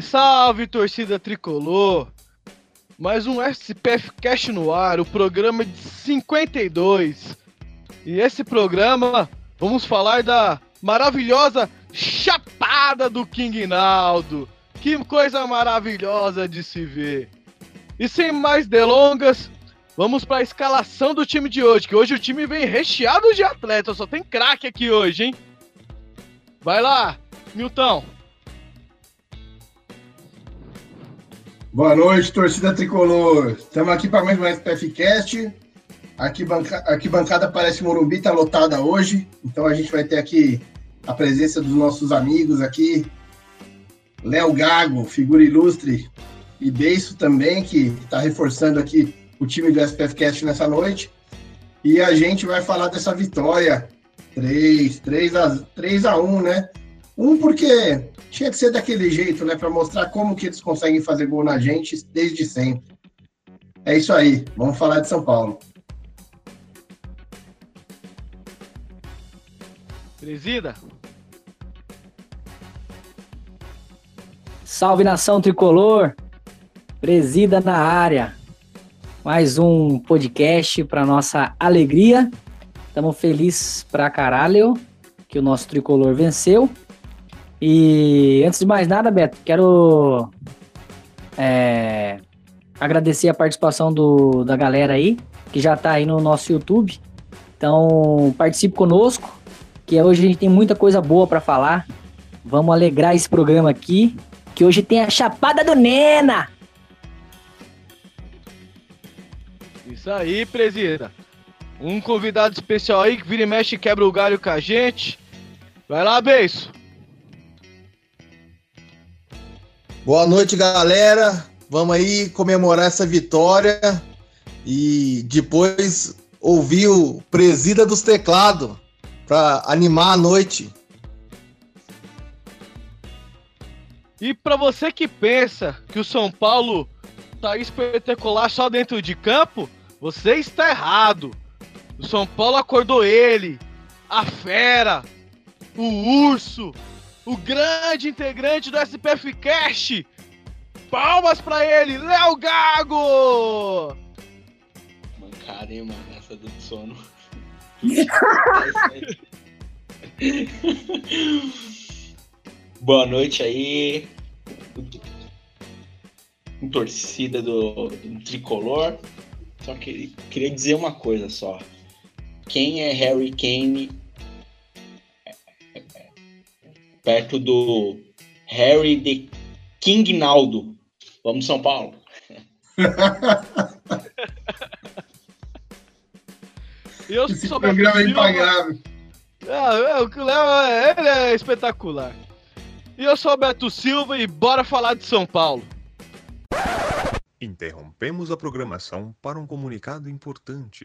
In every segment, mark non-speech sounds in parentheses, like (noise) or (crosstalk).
Salve, salve, torcida tricolor! Mais um SPF Cast no ar, o programa de 52. E esse programa vamos falar da maravilhosa Chapada do King Naldo. Que coisa maravilhosa de se ver. E sem mais delongas, vamos para a escalação do time de hoje, que hoje o time vem recheado de atletas, só tem craque aqui hoje, hein? Vai lá, Milton. Boa noite, torcida tricolor. Estamos aqui para mais um SPFcast. Aqui, banca... aqui bancada parece Morumbi, tá lotada hoje. Então a gente vai ter aqui a presença dos nossos amigos aqui. Léo Gago, figura ilustre, e Beiço também, que está reforçando aqui o time do SPFcast nessa noite. E a gente vai falar dessa vitória. 3, 3 a, 3 a 1, né? Um porque tinha que ser daquele jeito, né? Para mostrar como que eles conseguem fazer gol na gente desde sempre. É isso aí. Vamos falar de São Paulo. Presida. Salve nação tricolor. Presida na área. Mais um podcast para nossa alegria. Estamos felizes pra caralho que o nosso tricolor venceu. E antes de mais nada, Beto, quero é, agradecer a participação do, da galera aí, que já tá aí no nosso YouTube. Então, participe conosco, que hoje a gente tem muita coisa boa para falar. Vamos alegrar esse programa aqui, que hoje tem a Chapada do Nena. Isso aí, presida. Um convidado especial aí que vira e mexe e quebra o galho com a gente. Vai lá, beijo. Boa noite, galera. Vamos aí comemorar essa vitória e depois ouvir o Presida dos Teclados para animar a noite. E para você que pensa que o São Paulo tá espetacular só dentro de campo, você está errado. O São Paulo acordou ele, a fera, o urso, o grande integrante do SPF Cash. Palmas para ele, Léo Gago! Mancada, hein, mano, essa do sono. (laughs) Boa noite aí. Torcida do, do tricolor. Só que queria dizer uma coisa só. Quem é Harry Kane perto do Harry de King Naldo. Vamos São Paulo. eu Esse programa é impagável. É, é, o Léo ele é espetacular. E eu sou o Beto Silva e bora falar de São Paulo. Interrompemos a programação para um comunicado importante.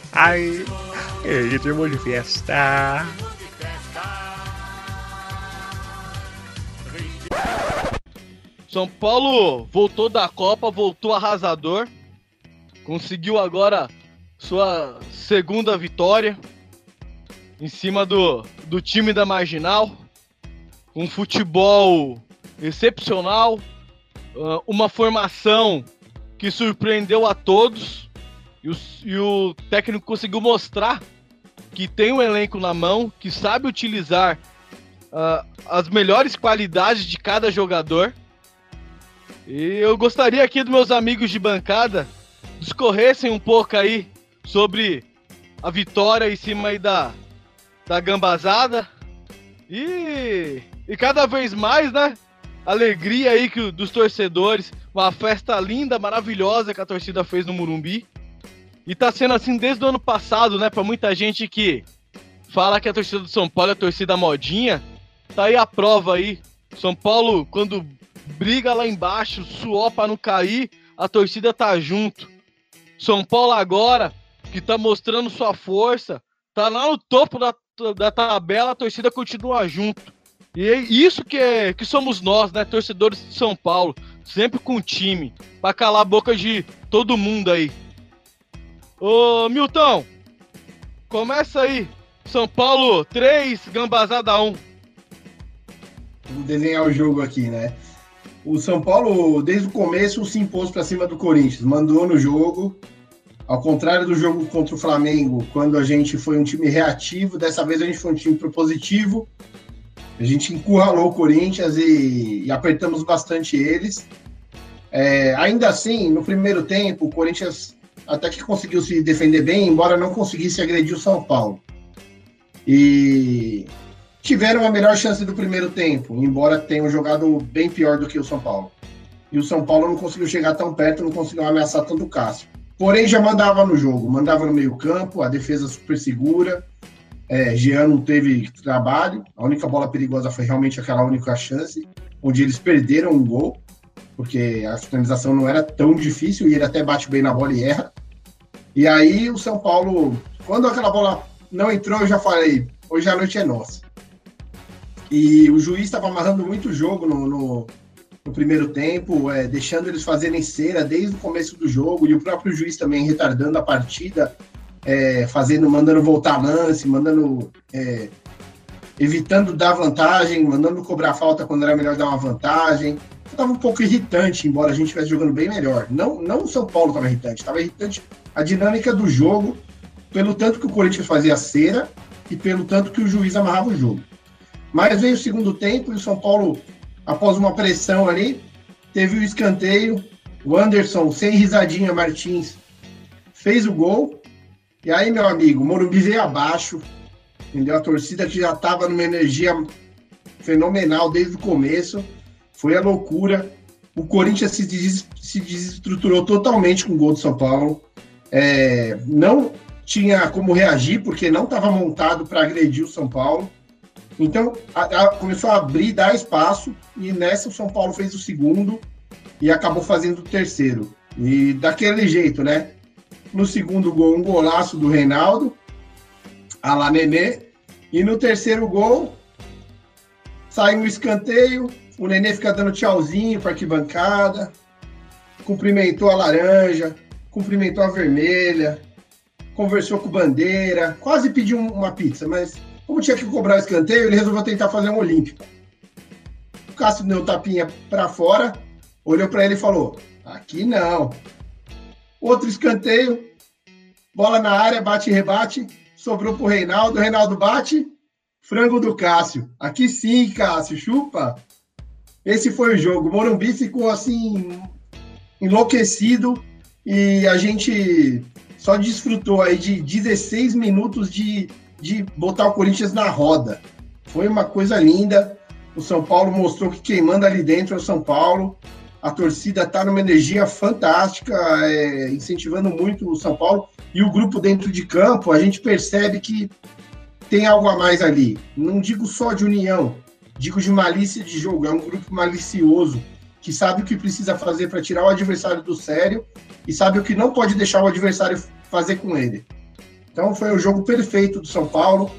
Ai, ritmo de festa. São Paulo voltou da Copa, voltou arrasador. Conseguiu agora sua segunda vitória em cima do, do time da Marginal. Um futebol excepcional, ah, uma formação que surpreendeu a todos. E o, e o técnico conseguiu mostrar que tem um elenco na mão, que sabe utilizar uh, as melhores qualidades de cada jogador. E eu gostaria aqui dos meus amigos de bancada discorressem um pouco aí sobre a vitória em cima aí da, da gambazada. E, e cada vez mais, né? Alegria aí que, dos torcedores. Uma festa linda, maravilhosa que a torcida fez no Murumbi. E tá sendo assim desde o ano passado, né? Pra muita gente que fala que a torcida do São Paulo é a torcida modinha. Tá aí a prova aí. São Paulo, quando briga lá embaixo, suor pra não cair, a torcida tá junto. São Paulo agora, que tá mostrando sua força, tá lá no topo da, da tabela, a torcida continua junto. E é isso que, é, que somos nós, né? Torcedores de São Paulo. Sempre com time. Pra calar a boca de todo mundo aí. Ô, Milton, começa aí. São Paulo 3, Gambazada 1. Vou desenhar o jogo aqui, né? O São Paulo, desde o começo, se impôs para cima do Corinthians, mandou no jogo. Ao contrário do jogo contra o Flamengo, quando a gente foi um time reativo, dessa vez a gente foi um time propositivo. A gente encurralou o Corinthians e, e apertamos bastante eles. É, ainda assim, no primeiro tempo, o Corinthians até que conseguiu se defender bem, embora não conseguisse agredir o São Paulo. E tiveram a melhor chance do primeiro tempo, embora tenham jogado bem pior do que o São Paulo. E o São Paulo não conseguiu chegar tão perto, não conseguiu ameaçar tanto o Cássio. Porém, já mandava no jogo, mandava no meio-campo, a defesa super segura. É, Jean não teve trabalho, a única bola perigosa foi realmente aquela única chance, onde eles perderam um gol, porque a finalização não era tão difícil e ele até bate bem na bola e erra. E aí o São Paulo, quando aquela bola não entrou, eu já falei, hoje a noite é nossa. E o juiz estava amarrando muito o jogo no, no, no primeiro tempo, é, deixando eles fazerem cera desde o começo do jogo, e o próprio juiz também retardando a partida, é, fazendo, mandando voltar lance, mandando. É, evitando dar vantagem, mandando cobrar falta quando era melhor dar uma vantagem. Estava um pouco irritante, embora a gente estivesse jogando bem melhor. Não, não o São Paulo estava irritante, estava irritante a dinâmica do jogo, pelo tanto que o Corinthians fazia cera e pelo tanto que o juiz amarrava o jogo. Mas veio o segundo tempo e o São Paulo, após uma pressão ali, teve o escanteio. O Anderson, sem risadinha, Martins, fez o gol. E aí, meu amigo, o Morumbi veio abaixo. Entendeu? A torcida que já estava numa energia fenomenal desde o começo. Foi a loucura. O Corinthians se, des se desestruturou totalmente com o gol do São Paulo é, não tinha como reagir, porque não estava montado para agredir o São Paulo. Então, a, a, começou a abrir, dar espaço, e nessa o São Paulo fez o segundo e acabou fazendo o terceiro. E daquele jeito, né? No segundo gol, um golaço do Reinaldo, a lá Nenê. E no terceiro gol, sai um escanteio, o Nenê fica dando tchauzinho para arquibancada, cumprimentou a laranja, cumprimentou a vermelha, conversou com bandeira, quase pediu uma pizza, mas como tinha que cobrar o escanteio, ele resolveu tentar fazer um olímpico. O Cássio deu tapinha para fora, olhou para ele e falou: aqui não. Outro escanteio, bola na área, bate e rebate, sobrou Reinaldo, o Reinaldo bate, frango do Cássio. Aqui sim, Cássio, chupa. Esse foi o jogo. O Morumbi ficou assim enlouquecido e a gente só desfrutou aí de 16 minutos de, de botar o Corinthians na roda. Foi uma coisa linda. O São Paulo mostrou que quem manda ali dentro é o São Paulo. A torcida está numa energia fantástica, é, incentivando muito o São Paulo. E o grupo dentro de campo, a gente percebe que tem algo a mais ali. Não digo só de união, digo de malícia de jogo. É um grupo malicioso que sabe o que precisa fazer para tirar o adversário do sério e sabe o que não pode deixar o adversário fazer com ele. Então foi o jogo perfeito do São Paulo.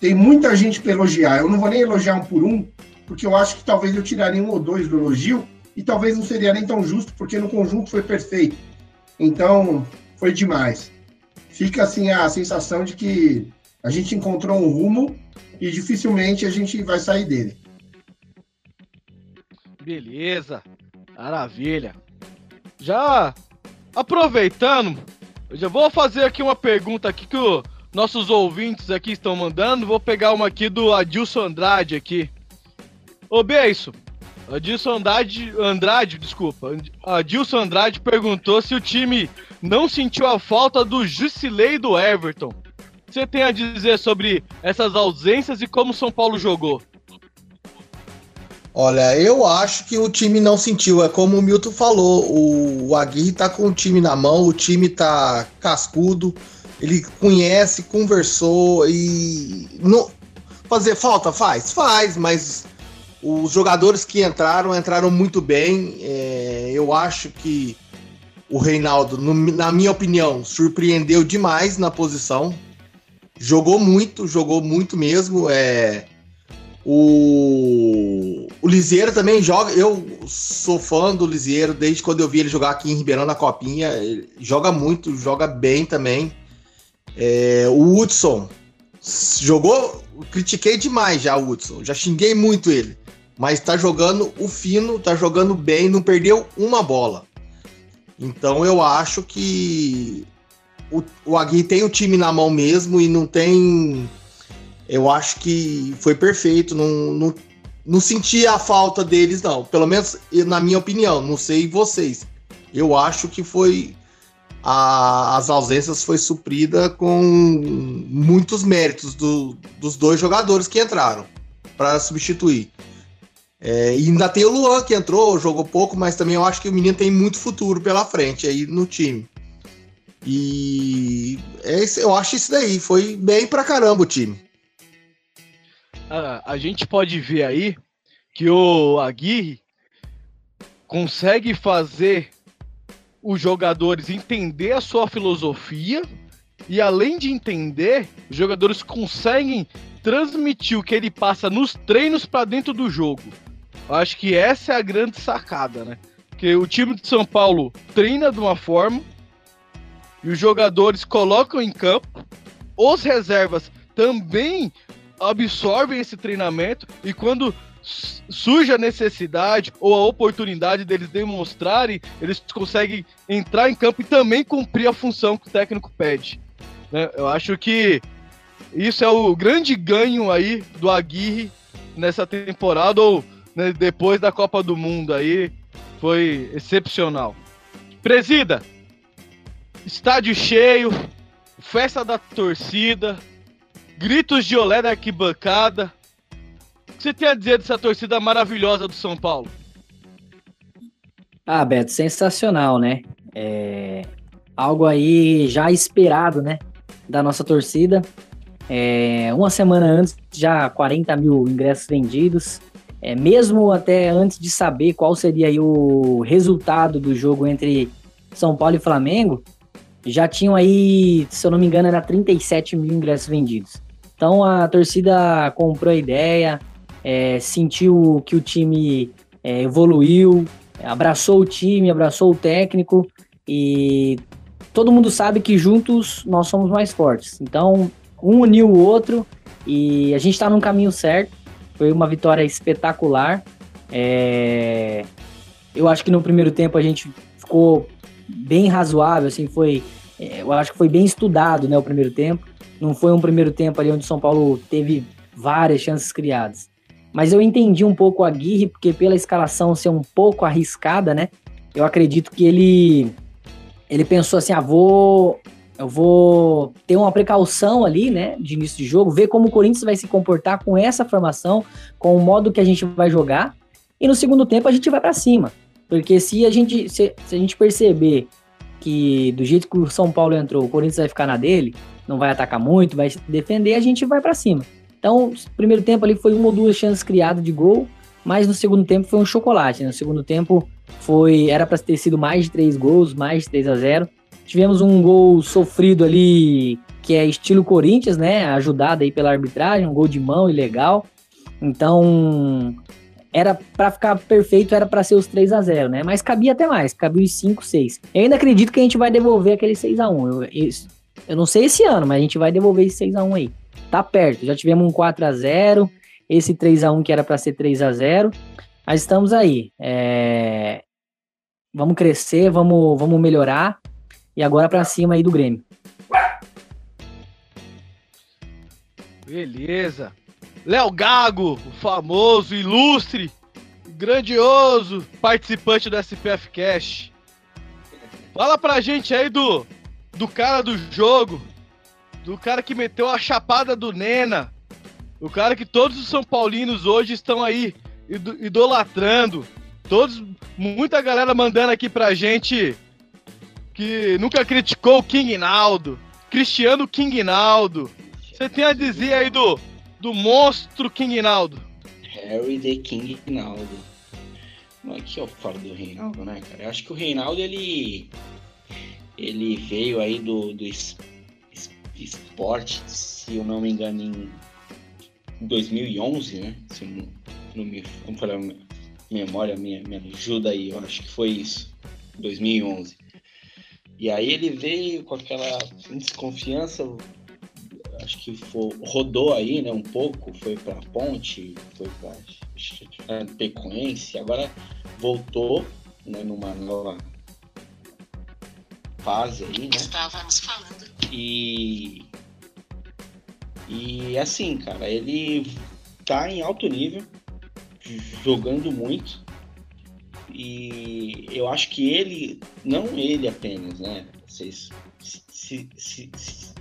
Tem muita gente para elogiar. Eu não vou nem elogiar um por um, porque eu acho que talvez eu tiraria um ou dois do elogio e talvez não seria nem tão justo, porque no conjunto foi perfeito. Então foi demais. Fica assim a sensação de que a gente encontrou um rumo e dificilmente a gente vai sair dele. Beleza, maravilha. Já aproveitando, eu já vou fazer aqui uma pergunta aqui que os nossos ouvintes aqui estão mandando. Vou pegar uma aqui do Adilson Andrade aqui. Ô, Beiço, Adilson Andrade, Andrade, desculpa. Adilson Andrade perguntou se o time não sentiu a falta do Jusilei do Everton. Você tem a dizer sobre essas ausências e como São Paulo jogou? Olha, eu acho que o time não sentiu. É como o Milton falou, o Aguirre tá com o time na mão, o time tá cascudo, ele conhece, conversou e. Fazer falta? Faz, faz, mas os jogadores que entraram, entraram muito bem. É, eu acho que o Reinaldo, no, na minha opinião, surpreendeu demais na posição. Jogou muito, jogou muito mesmo. É, o, o Liseiro também joga. Eu sou fã do Liseiro desde quando eu vi ele jogar aqui em Ribeirão na Copinha. Ele joga muito, joga bem também. É, o Hudson jogou. Critiquei demais já o Hudson. Já xinguei muito ele. Mas tá jogando o fino, tá jogando bem, não perdeu uma bola. Então eu acho que o, o Agui tem o time na mão mesmo e não tem eu acho que foi perfeito. Não, não, não senti a falta deles, não. Pelo menos na minha opinião. Não sei vocês. Eu acho que foi. A, as ausências foi suprida com muitos méritos do, dos dois jogadores que entraram para substituir. É, e ainda tem o Luan que entrou, jogou pouco, mas também eu acho que o menino tem muito futuro pela frente aí no time. E é, eu acho isso daí. Foi bem pra caramba o time a, a gente pode ver aí que o Aguirre consegue fazer os jogadores entender a sua filosofia e além de entender, os jogadores conseguem transmitir o que ele passa nos treinos para dentro do jogo. Eu acho que essa é a grande sacada, né? Que o time de São Paulo treina de uma forma e os jogadores colocam em campo, os reservas também absorvem esse treinamento e quando surge a necessidade ou a oportunidade deles demonstrarem, eles conseguem entrar em campo e também cumprir a função que o técnico pede. Né? Eu acho que isso é o grande ganho aí do Aguirre nessa temporada ou né, depois da Copa do Mundo aí foi excepcional. Presida, estádio cheio, festa da torcida, gritos de olé na arquibancada. O que você tem a dizer dessa torcida maravilhosa do São Paulo? Ah, Beto, sensacional, né? É algo aí já esperado, né? Da nossa torcida. É, uma semana antes, já 40 mil ingressos vendidos. É, mesmo até antes de saber qual seria o resultado do jogo entre São Paulo e Flamengo, já tinham aí, se eu não me engano, era 37 mil ingressos vendidos. Então a torcida comprou a ideia, é, sentiu que o time é, evoluiu, abraçou o time, abraçou o técnico e todo mundo sabe que juntos nós somos mais fortes. Então um uniu o outro e a gente está no caminho certo. Foi uma vitória espetacular. É... Eu acho que no primeiro tempo a gente ficou bem razoável, assim, foi. É, eu acho que foi bem estudado, né, o primeiro tempo. Não foi um primeiro tempo ali onde o São Paulo teve várias chances criadas. Mas eu entendi um pouco a Guirre, porque pela escalação ser um pouco arriscada, né? Eu acredito que ele ele pensou assim: ah, vou eu vou ter uma precaução ali, né, de início de jogo, ver como o Corinthians vai se comportar com essa formação, com o modo que a gente vai jogar, e no segundo tempo a gente vai para cima. Porque se a gente, se, se a gente perceber que do jeito que o São Paulo entrou, o Corinthians vai ficar na dele, não vai atacar muito, vai defender, a gente vai para cima. Então, primeiro tempo ali foi uma ou duas chances criadas de gol, mas no segundo tempo foi um chocolate. Né? No segundo tempo foi era para ter sido mais de três gols, mais de 3 a 0. Tivemos um gol sofrido ali que é estilo Corinthians, né? Ajudado aí pela arbitragem, um gol de mão ilegal. Então, era para ficar perfeito, era para ser os 3 a 0 né? Mas cabia até mais, cabia os 5, 6. Eu ainda acredito que a gente vai devolver aquele 6 a 1 eu, eu, eu não sei esse ano, mas a gente vai devolver esse 6 a 1 aí. Tá perto, já tivemos um 4 a 0 esse 3 a 1 que era para ser 3 a 0 mas estamos aí. É... Vamos crescer, vamos, vamos melhorar. E agora para cima aí do Grêmio. Beleza. Léo Gago, o famoso, ilustre, grandioso participante do SPF Cash. Fala pra gente aí do, do cara do jogo, do cara que meteu a chapada do Nena, o cara que todos os São Paulinos hoje estão aí idolatrando. Todos, muita galera mandando aqui pra gente que nunca criticou o King Naldo, Cristiano King Naldo. Você tem a dizer aí do do monstro King Naldo? Harry the King Naldo. É que eu falo do Reinaldo, né, cara? Eu acho que o Reinaldo, ele. Ele veio aí do, do esporte, se eu não me engano, em 2011, né? Se não, não me. Vamos falar, memória minha, me ajuda aí, eu acho que foi isso. 2011. E aí ele veio com aquela desconfiança, acho que foi, rodou aí, né, um pouco, foi para Ponte, foi para Pecoense, agora voltou, né, numa nova fase aí, né? Estávamos falando. E e assim, cara, ele tá em alto nível, jogando muito. E eu acho que ele, não ele apenas, né? Vocês se, se, se,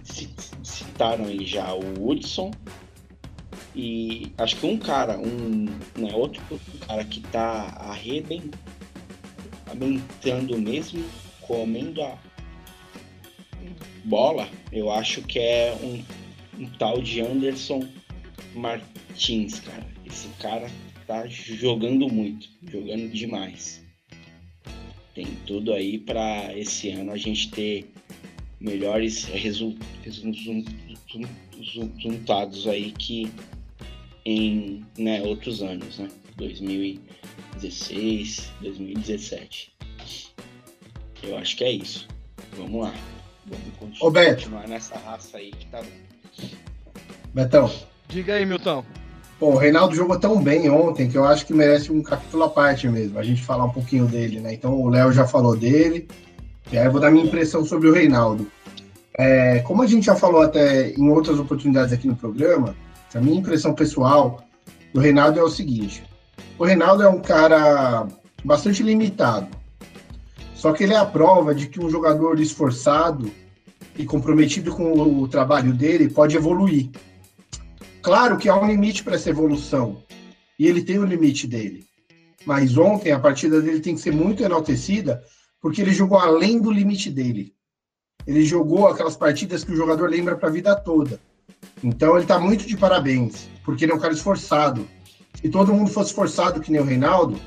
citaram aí já o Woodson. E acho que um cara, um né, outro cara que tá arrebentando mesmo, comendo a bola, eu acho que é um, um tal de Anderson Martins, cara. Esse cara tá jogando muito, jogando demais. Tem tudo aí para esse ano a gente ter melhores resultados aí que em né, outros anos, né? 2016, 2017. Eu acho que é isso. Vamos lá. Vamos continuar, Ô, Beto. continuar nessa raça aí que tá bom. Betão. Diga aí, Milton. Bom, o Reinaldo jogou tão bem ontem que eu acho que merece um capítulo à parte mesmo, a gente falar um pouquinho dele, né? Então o Léo já falou dele, e aí eu vou dar minha impressão sobre o Reinaldo. É, como a gente já falou até em outras oportunidades aqui no programa, a minha impressão pessoal do Reinaldo é o seguinte: o Reinaldo é um cara bastante limitado. Só que ele é a prova de que um jogador esforçado e comprometido com o trabalho dele pode evoluir. Claro que há um limite para essa evolução, e ele tem o limite dele. Mas ontem a partida dele tem que ser muito enaltecida, porque ele jogou além do limite dele. Ele jogou aquelas partidas que o jogador lembra para a vida toda. Então ele está muito de parabéns, porque ele é um cara esforçado. Se todo mundo fosse esforçado que nem o Reinaldo,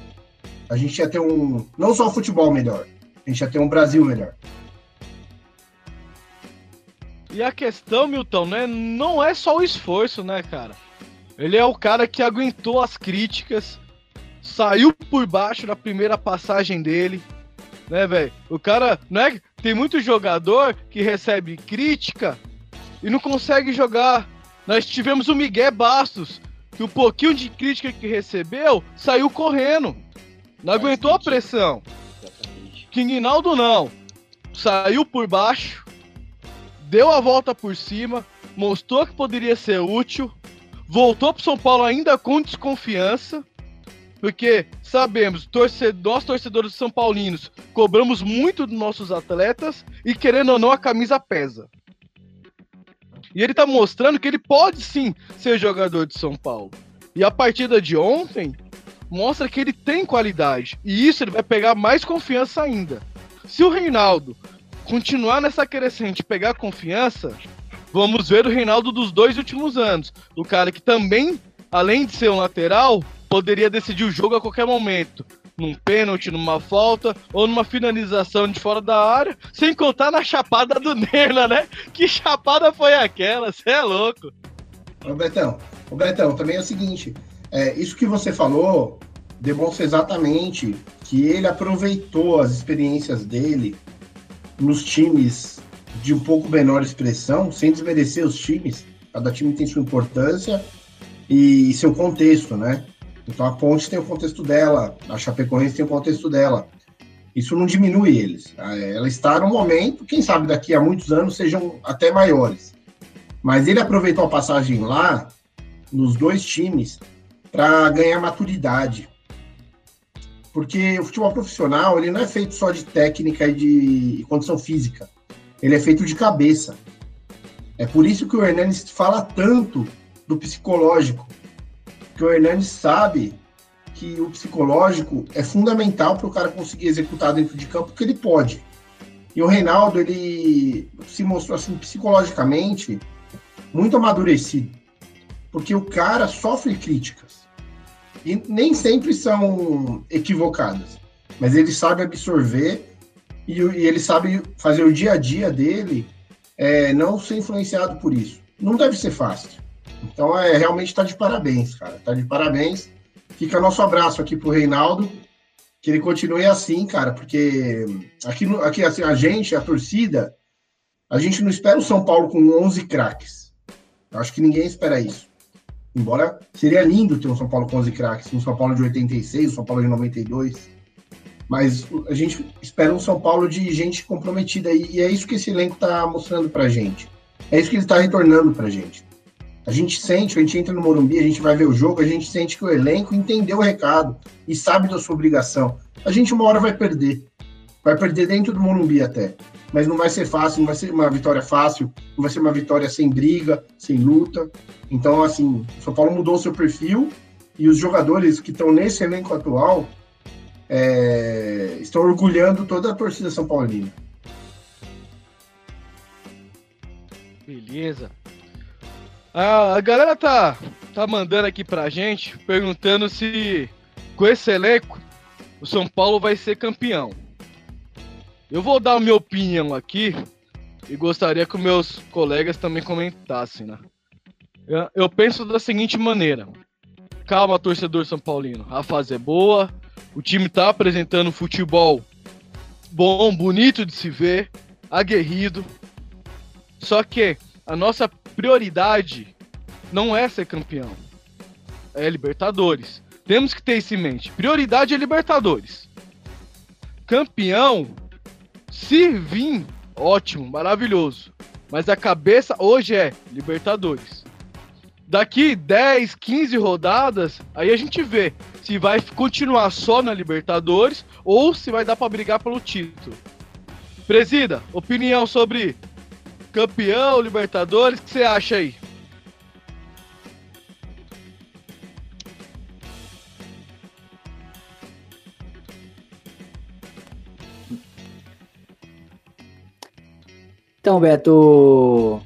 a gente ia ter um não só um futebol melhor, a gente ia ter um Brasil melhor. E a questão, Milton, né, não é só o esforço, né, cara? Ele é o cara que aguentou as críticas, saiu por baixo na primeira passagem dele, né, velho? O cara, né? Tem muito jogador que recebe crítica e não consegue jogar. Nós tivemos o Miguel Bastos, que o pouquinho de crítica que recebeu saiu correndo. Não aguentou a pressão. King Naldo não. Saiu por baixo, deu a volta por cima, mostrou que poderia ser útil, voltou para São Paulo ainda com desconfiança, porque sabemos, torcedor, nós torcedores são paulinos, cobramos muito dos nossos atletas e querendo ou não a camisa pesa. E ele tá mostrando que ele pode sim ser jogador de São Paulo. E a partida de ontem mostra que ele tem qualidade. E isso ele vai pegar mais confiança ainda. Se o Reinaldo continuar nessa crescente pegar confiança, vamos ver o Reinaldo dos dois últimos anos. O cara que também, além de ser um lateral, poderia decidir o jogo a qualquer momento. Num pênalti, numa falta ou numa finalização de fora da área, sem contar na chapada do (laughs) Nerla, né? Que chapada foi aquela? Você é louco. Ô Betão, também é o seguinte: é, isso que você falou demonstra exatamente que ele aproveitou as experiências dele nos times de um pouco menor expressão, sem desmerecer os times. Cada time tem sua importância e seu contexto, né? Então a Ponte tem o contexto dela, a Chapecoense tem o contexto dela. Isso não diminui eles. Ela está no momento, quem sabe daqui a muitos anos sejam até maiores. Mas ele aproveitou a passagem lá, nos dois times, para ganhar maturidade. Porque o futebol profissional, ele não é feito só de técnica e de condição física. Ele é feito de cabeça. É por isso que o Hernandes fala tanto do psicológico. Porque o Hernandes sabe que o psicológico é fundamental para o cara conseguir executar dentro de campo, que ele pode. E o Reinaldo, ele se mostrou assim psicologicamente muito amadurecido. Porque o cara sofre críticas. E nem sempre são equivocadas. Mas ele sabe absorver e, e ele sabe fazer o dia a dia dele é, não ser influenciado por isso. Não deve ser fácil. Então, é realmente está de parabéns, cara. Está de parabéns. Fica nosso abraço aqui pro Reinaldo. Que ele continue assim, cara, porque aqui, aqui assim, a gente, a torcida, a gente não espera o São Paulo com 11 craques. Eu acho que ninguém espera isso. Embora seria lindo ter um São Paulo com 11 craques, um São Paulo de 86, um São Paulo de 92. Mas a gente espera um São Paulo de gente comprometida e é isso que esse elenco está mostrando pra gente. É isso que ele está retornando pra gente. A gente sente, a gente entra no Morumbi, a gente vai ver o jogo, a gente sente que o elenco entendeu o recado e sabe da sua obrigação. A gente uma hora vai perder. Vai perder dentro do Morumbi até. Mas não vai ser fácil, não vai ser uma vitória fácil, não vai ser uma vitória sem briga, sem luta. Então, assim, o São Paulo mudou o seu perfil e os jogadores que estão nesse elenco atual é, estão orgulhando toda a torcida São Paulina. Beleza. A, galera tá, tá mandando aqui pra gente, perguntando se com esse elenco o São Paulo vai ser campeão. Eu vou dar a minha opinião aqui e gostaria que meus colegas também comentassem, né? Eu, eu penso da seguinte maneira: calma, torcedor São Paulino, a fase é boa, o time tá apresentando futebol bom, bonito de se ver, aguerrido. Só que a nossa prioridade não é ser campeão, é Libertadores. Temos que ter isso em mente. Prioridade é Libertadores. Campeão se vir, ótimo, maravilhoso. Mas a cabeça hoje é Libertadores. Daqui 10, 15 rodadas, aí a gente vê se vai continuar só na Libertadores ou se vai dar para brigar pelo título. Presida, opinião sobre campeão, Libertadores, o que você acha aí? Então, Beto,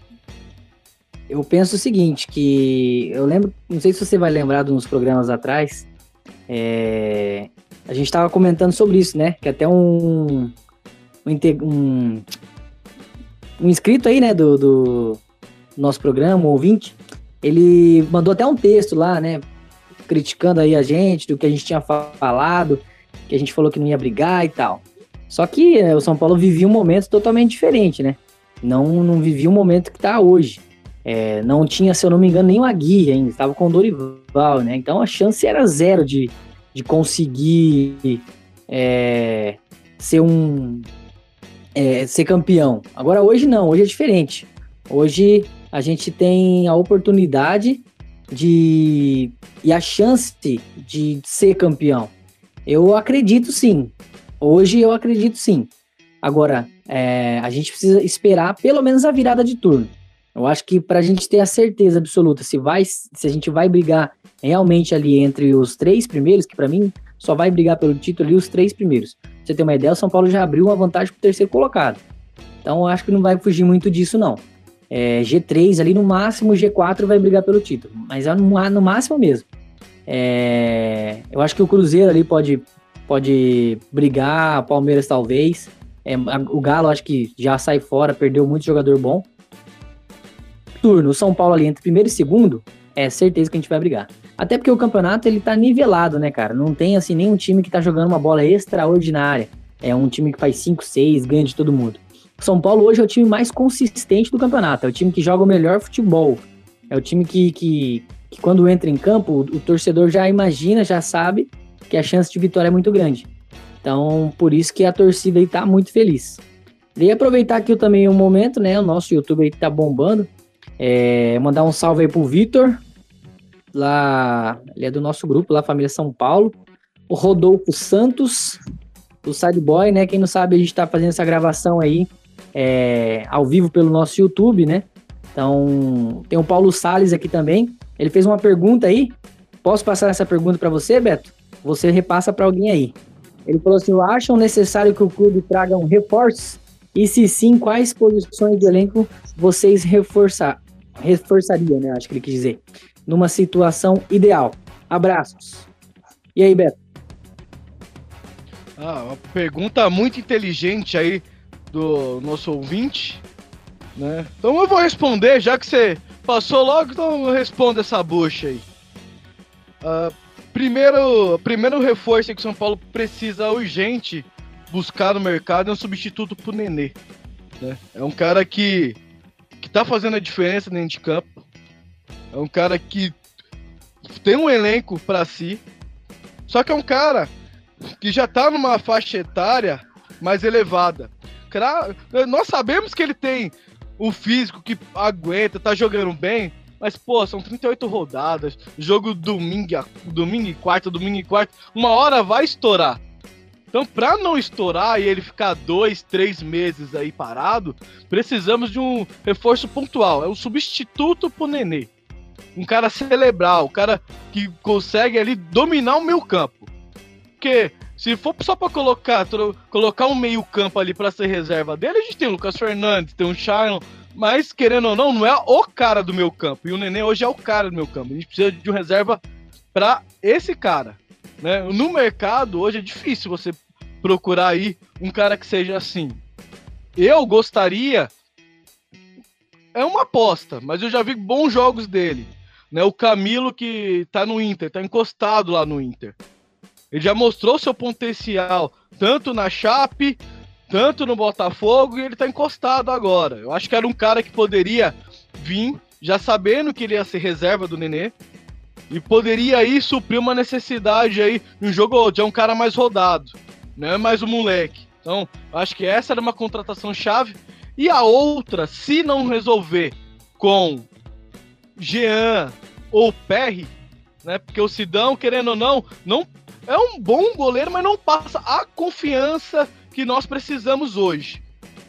eu penso o seguinte, que eu lembro, não sei se você vai lembrar de uns programas atrás, é, a gente estava comentando sobre isso, né? Que até um, um, um inscrito aí, né, do, do nosso programa, um ouvinte, ele mandou até um texto lá, né, criticando aí a gente, do que a gente tinha falado, que a gente falou que não ia brigar e tal. Só que é, o São Paulo vivia um momento totalmente diferente, né? não, não vivia o momento que está hoje. É, não tinha, se eu não me engano, nem o Agui ainda, estava com o Dorival, né? Então a chance era zero de, de conseguir é, ser um é, ser campeão. Agora hoje não, hoje é diferente. Hoje a gente tem a oportunidade de e a chance de ser campeão. Eu acredito sim. Hoje eu acredito sim. Agora, é, a gente precisa esperar pelo menos a virada de turno. Eu acho que para a gente ter a certeza absoluta se vai, se a gente vai brigar realmente ali entre os três primeiros, que para mim só vai brigar pelo título ali os três primeiros. Você ter uma ideia, o São Paulo já abriu uma vantagem pro terceiro colocado. Então acho que não vai fugir muito disso, não. É, G3 ali no máximo, G4 vai brigar pelo título, mas é no, no máximo mesmo. É, eu acho que o Cruzeiro ali pode, pode brigar, Palmeiras talvez. É, o Galo acho que já sai fora, perdeu muito jogador bom. Turno, o São Paulo ali entre primeiro e segundo, é certeza que a gente vai brigar. Até porque o campeonato ele tá nivelado, né, cara? Não tem assim nenhum time que tá jogando uma bola extraordinária. É um time que faz 5, 6, ganha de todo mundo. O São Paulo hoje é o time mais consistente do campeonato, é o time que joga o melhor futebol. É o time que, que, que quando entra em campo, o, o torcedor já imagina, já sabe que a chance de vitória é muito grande. Então, por isso que a torcida aí tá muito feliz. E aproveitar aqui também um momento, né? O nosso YouTube aí tá bombando. É, mandar um salve aí pro Vitor. Lá, ele é do nosso grupo, lá, Família São Paulo. O Rodolfo Santos, o Sad Boy, né? Quem não sabe, a gente tá fazendo essa gravação aí é, ao vivo pelo nosso YouTube, né? Então, tem o Paulo Sales aqui também. Ele fez uma pergunta aí. Posso passar essa pergunta para você, Beto? Você repassa para alguém aí. Ele falou assim: acham necessário que o clube traga um reforço? E se sim, quais posições do elenco vocês reforçar, reforçariam, né? Acho que ele quis dizer. Numa situação ideal. Abraços. E aí, Beto? Ah, uma pergunta muito inteligente aí do nosso ouvinte, né? Então eu vou responder, já que você passou logo, então responda essa bucha aí. Uh, primeiro, primeiro reforço que o São Paulo precisa urgente buscar no mercado é um substituto pro Nenê. Né? É um cara que, que tá fazendo a diferença dentro de campo. É um cara que tem um elenco para si. Só que é um cara que já tá numa faixa etária mais elevada. Nós sabemos que ele tem o físico que aguenta, tá jogando bem, mas, pô, são 38 rodadas, jogo domingo, domingo e quarta, domingo e quarta, uma hora vai estourar. Então, pra não estourar e ele ficar dois, três meses aí parado, precisamos de um reforço pontual. É um substituto pro Nenê. Um cara cerebral, um cara que consegue ali dominar o meio campo. Porque se for só pra colocar, colocar um meio campo ali pra ser reserva dele, a gente tem o Lucas Fernandes, tem o Sharon, mas, querendo ou não, não é o cara do meu campo. E o Nenê hoje é o cara do meu campo. A gente precisa de uma reserva para esse cara. Né? No mercado, hoje é difícil você procurar aí um cara que seja assim. Eu gostaria. É uma aposta, mas eu já vi bons jogos dele. Né? O Camilo que tá no Inter, tá encostado lá no Inter. Ele já mostrou seu potencial, tanto na Chape tanto no Botafogo e ele tá encostado agora. Eu acho que era um cara que poderia vir já sabendo que ele ia ser reserva do Nenê e poderia aí suprir uma necessidade aí no jogo de um cara mais rodado, não é mais um moleque. Então, acho que essa era uma contratação chave. E a outra, se não resolver com Jean ou Perry, né? Porque o Sidão, querendo ou não, não é um bom goleiro, mas não passa a confiança que nós precisamos hoje.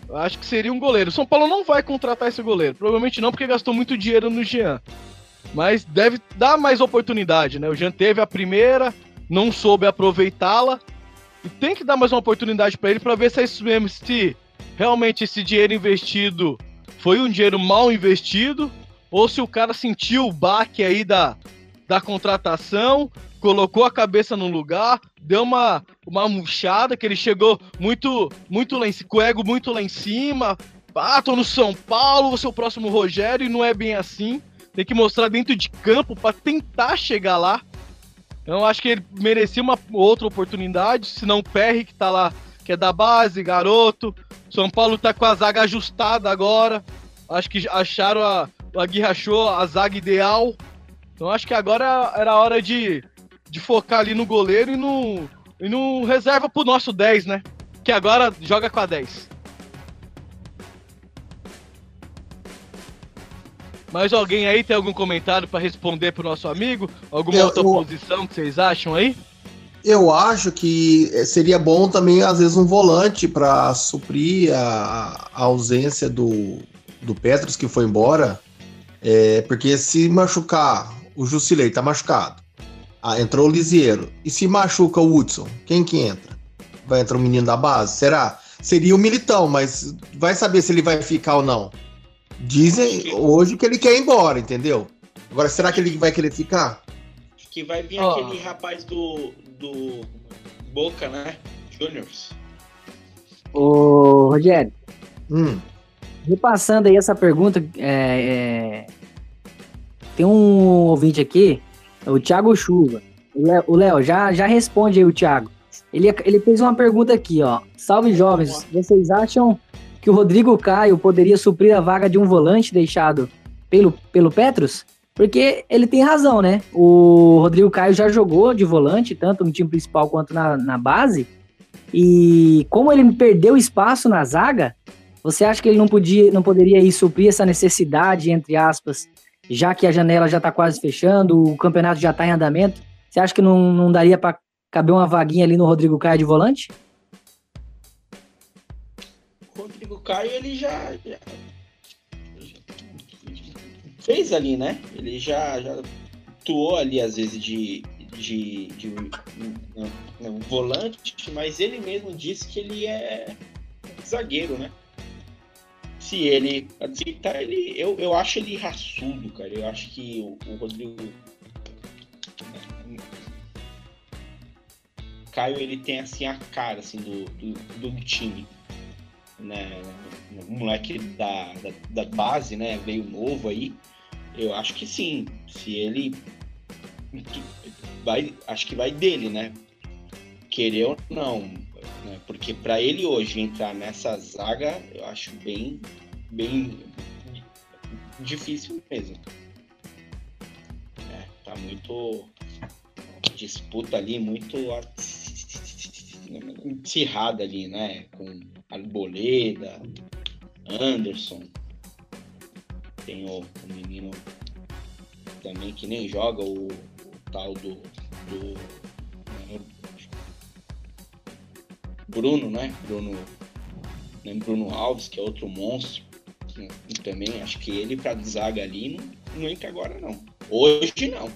Eu acho que seria um goleiro. São Paulo não vai contratar esse goleiro. Provavelmente não, porque gastou muito dinheiro no Jean. Mas deve dar mais oportunidade, né? O Jean teve a primeira, não soube aproveitá-la. E tem que dar mais uma oportunidade para ele para ver se é isso mesmo. Se realmente esse dinheiro investido foi um dinheiro mal investido. Ou se o cara sentiu o baque aí da, da contratação colocou a cabeça no lugar, deu uma, uma murchada, que ele chegou muito, muito lá em com o ego muito lá em cima. Ah, tô no São Paulo, vou ser o próximo Rogério, e não é bem assim. Tem que mostrar dentro de campo para tentar chegar lá. Então, acho que ele merecia uma outra oportunidade, se não o Perry, que tá lá, que é da base, garoto. São Paulo tá com a zaga ajustada agora. Acho que acharam a. A Guerra achou a zaga ideal. Então acho que agora era a hora de de focar ali no goleiro e no, e no reserva pro nosso 10, né? Que agora joga com a 10. Mais alguém aí tem algum comentário para responder pro nosso amigo? Alguma eu, outra eu, posição que vocês acham aí? Eu acho que seria bom também, às vezes, um volante para suprir a, a, ausência do, do Petros, que foi embora. É, porque se machucar o Jusilei tá machucado. Ah, entrou o Lisieiro. E se machuca o Hudson, quem que entra? Vai entrar o menino da base? Será? Seria o Militão, mas vai saber se ele vai ficar ou não. Dizem hoje que ele quer ir embora, entendeu? Agora, será que ele vai querer ficar? Que vai vir Ó. aquele rapaz do, do Boca, né? Juniors. Ô, Rogério, Hum, repassando aí essa pergunta, é, é, tem um ouvinte aqui, o Thiago Chuva. O Léo- O Léo, já, já responde aí o Thiago. Ele, ele fez uma pergunta aqui, ó. Salve jovens, vocês acham que o Rodrigo Caio poderia suprir a vaga de um volante deixado pelo, pelo Petros? Porque ele tem razão, né? O Rodrigo Caio já jogou de volante, tanto no time principal quanto na, na base. E como ele perdeu espaço na zaga, você acha que ele não, podia, não poderia ir suprir essa necessidade, entre aspas, já que a janela já está quase fechando, o campeonato já está em andamento? Você acha que não, não daria para caber uma vaguinha ali no Rodrigo Caio de volante? O Rodrigo Caio, ele já, já- fez ali, né? Ele já, já atuou ali, às vezes, de, de, de volante, mas ele mesmo disse que ele é zagueiro, né? Se ele aceitar, ele. Eu, eu acho ele raçudo, cara. Eu acho que o, o Rodrigo. Caio, ele tem assim a cara assim, do, do, do time né, o moleque da, da, da base, né, veio novo aí, eu acho que sim, se ele vai, acho que vai dele, né, querer ou não, né, porque para ele hoje entrar nessa zaga, eu acho bem, bem difícil mesmo. É, tá muito disputa ali, muito acirrada ali, né, com Arboleda, Anderson. Tem o, o menino também que nem joga, o, o tal do, do Bruno, né? Bruno, né? Bruno Alves, que é outro monstro. E também acho que ele pra zaga ali não, não entra agora não. Hoje não.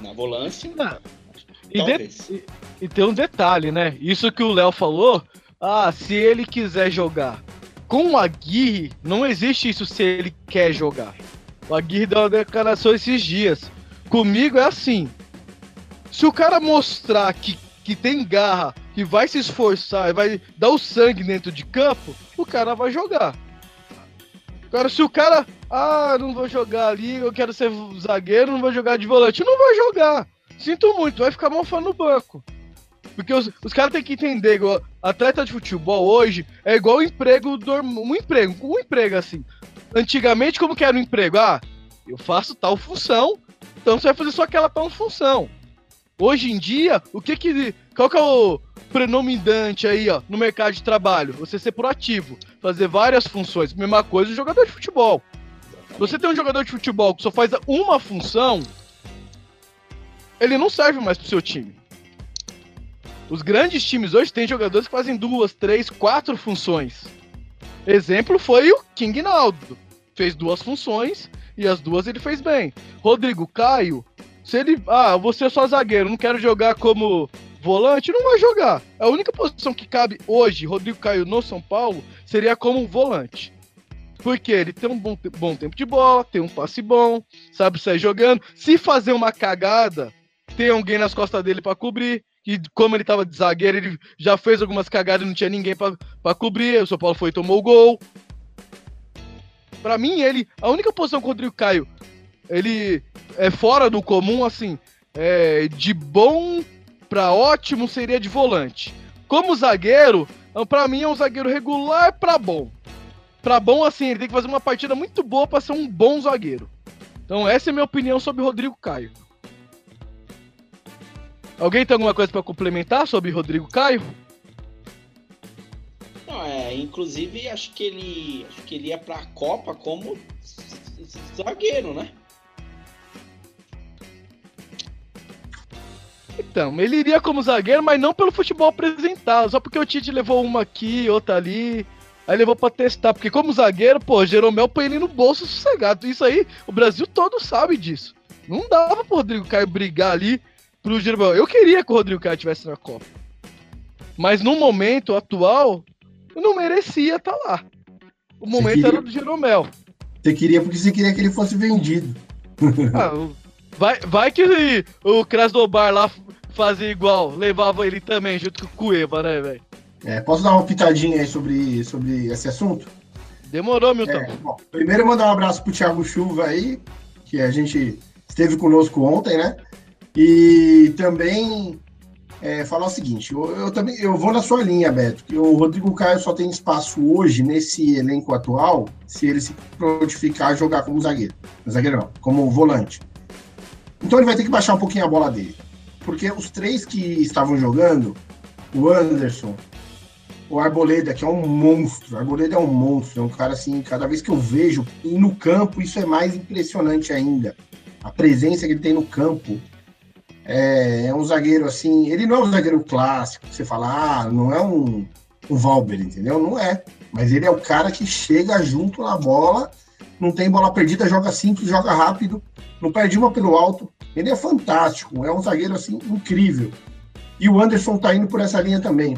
Na volância, E, de- e- e tem um detalhe, né? Isso que o Léo falou. Ah, se ele quiser jogar. Com o Aguirre, não existe isso se ele quer jogar. O Aguirre deu uma declaração esses dias. Comigo é assim. Se o cara mostrar que, que tem garra, que vai se esforçar vai dar o sangue dentro de campo, o cara vai jogar. Agora, se o cara, ah, não vou jogar ali, eu quero ser zagueiro, não vou jogar de volante, não vai jogar. Sinto muito, vai ficar mofando no banco. Porque os, os caras têm que entender, igual, atleta de futebol hoje é igual o emprego, um emprego, um emprego assim. Antigamente, como que era o emprego? Ah, eu faço tal função, então você vai fazer só aquela tal função. Hoje em dia, o que que. Qual que é o predominante aí, ó, no mercado de trabalho? Você ser proativo, fazer várias funções. Mesma coisa o jogador de futebol. Você tem um jogador de futebol que só faz uma função, ele não serve mais pro seu time. Os grandes times hoje têm jogadores que fazem duas, três, quatro funções. Exemplo foi o King Naldo. Fez duas funções e as duas ele fez bem. Rodrigo Caio, se ele. Ah, você é só zagueiro, não quero jogar como volante, não vai jogar. A única posição que cabe hoje, Rodrigo Caio no São Paulo, seria como um volante. Porque ele tem um bom, bom tempo de bola, tem um passe bom, sabe sair jogando. Se fazer uma cagada, tem alguém nas costas dele pra cobrir. E como ele tava de zagueiro, ele já fez algumas cagadas e não tinha ninguém pra cobrir. O São Paulo foi e tomou o gol. Pra mim, ele. A única posição que o Caio ele é fora do comum, assim, é, de bom pra ótimo seria de volante. Como zagueiro, pra mim é um zagueiro regular pra bom. Pra bom, assim, ele tem que fazer uma partida muito boa pra ser um bom zagueiro. Então, essa é a minha opinião sobre o Rodrigo Caio. Alguém tem alguma coisa pra complementar sobre Rodrigo Caio? Não, é, inclusive acho que ele acho que ele ia pra Copa como zagueiro, né? Então, ele iria como zagueiro, mas não pelo futebol apresentado, só porque o Tite levou uma aqui, outra ali. Aí levou pra testar, porque como zagueiro, pô, Jeromel põe ele no bolso sossegado. Isso aí, o Brasil todo sabe disso. Não dava pro Rodrigo Caio brigar ali pro Jeromel. Eu queria que o Rodrigo Caio estivesse na Copa. Mas no momento atual, eu não merecia estar tá lá. O momento queria... era do Jeromel. Você queria porque você queria que ele fosse vendido. (laughs) Ah, vai, vai que o Krasnobar lá fazia igual, levava ele também junto com o Cueva, né, velho? É, posso dar uma pitadinha aí sobre, sobre esse assunto? Demorou, Milton. É, bom, primeiro mandar um abraço pro Thiago Chuva aí, que a gente esteve conosco ontem, né? E também é, falar o seguinte, eu, eu, também eu vou na sua linha, Beto, que o Rodrigo Caio só tem espaço hoje nesse elenco atual se ele se prontificar jogar como zagueiro. Zagueiro não, como volante. Então ele vai ter que baixar um pouquinho a bola dele. Porque os três que estavam jogando, o Anderson, o Arboleda, que é um monstro. O Arboleda é um monstro, é um cara assim, cada vez que eu vejo, no campo isso é mais impressionante ainda. A presença que ele tem no campo. É, é um zagueiro assim, ele não é um zagueiro clássico, você fala, ah, não é um, um Valber, entendeu? Não é. Mas ele é o cara que chega junto na bola, não tem bola perdida, joga simples, joga rápido, não perde uma pelo alto. Ele é fantástico, é um zagueiro assim incrível. E o Anderson tá indo por essa linha também.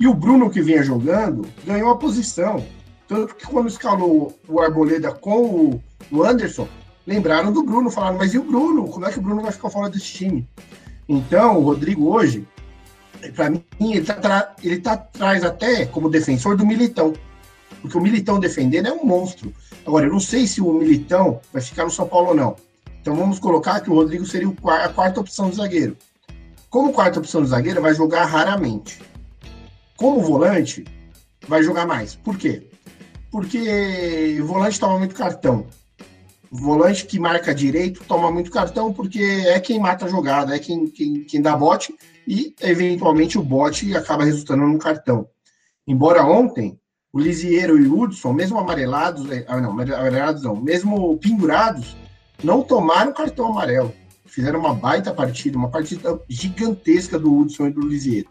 E o Bruno, que vinha jogando, ganhou a posição. Tanto que quando escalou o Arboleda com o Anderson, lembraram do Bruno, falaram, mas e o Bruno? Como é que o Bruno vai ficar fora desse time? Então, o Rodrigo hoje, para mim, ele tá, ele tá atrás até como defensor do Militão. Porque o Militão defendendo é um monstro. Agora, eu não sei se o Militão vai ficar no São Paulo ou não. Então vamos colocar que o Rodrigo seria a quarta opção de zagueiro. Como quarta opção de zagueiro, vai jogar raramente. Como volante, vai jogar mais. Por quê? Porque o volante toma muito cartão. O volante que marca direito toma muito cartão porque é quem mata a jogada, é quem, quem, quem dá bote e, eventualmente, o bote acaba resultando num cartão. Embora ontem, o Lisieiro e o Hudson, mesmo amarelados, é, ah, não, amarelados não, mesmo pendurados, não tomaram cartão amarelo. Fizeram uma baita partida, uma partida gigantesca do Hudson e do Lisieiro.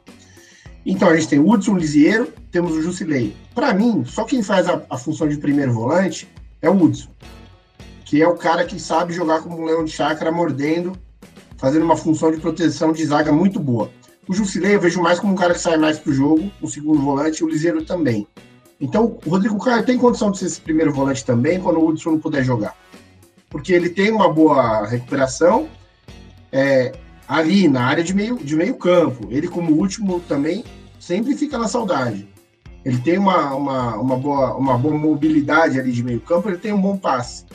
Então a gente tem o Hudson Lisieiro, temos o Jusilei. Para mim, só quem faz a, a, função de primeiro volante é o Hudson, que é o cara que sabe jogar como um leão de chácara, mordendo, fazendo uma função de proteção de zaga muito boa. O Jusilei eu vejo mais como um cara que sai mais pro jogo, o segundo volante, o Lisieiro também. Então, o Rodrigo Caio tem condição de ser esse primeiro volante também, quando o Hudson não puder jogar. Porque ele tem uma boa recuperação, é, ali na área de meio, de meio campo. Ele, como último, também sempre fica na saudade. Ele tem uma, uma, uma, boa, uma boa mobilidade ali de meio campo, ele tem um bom passe.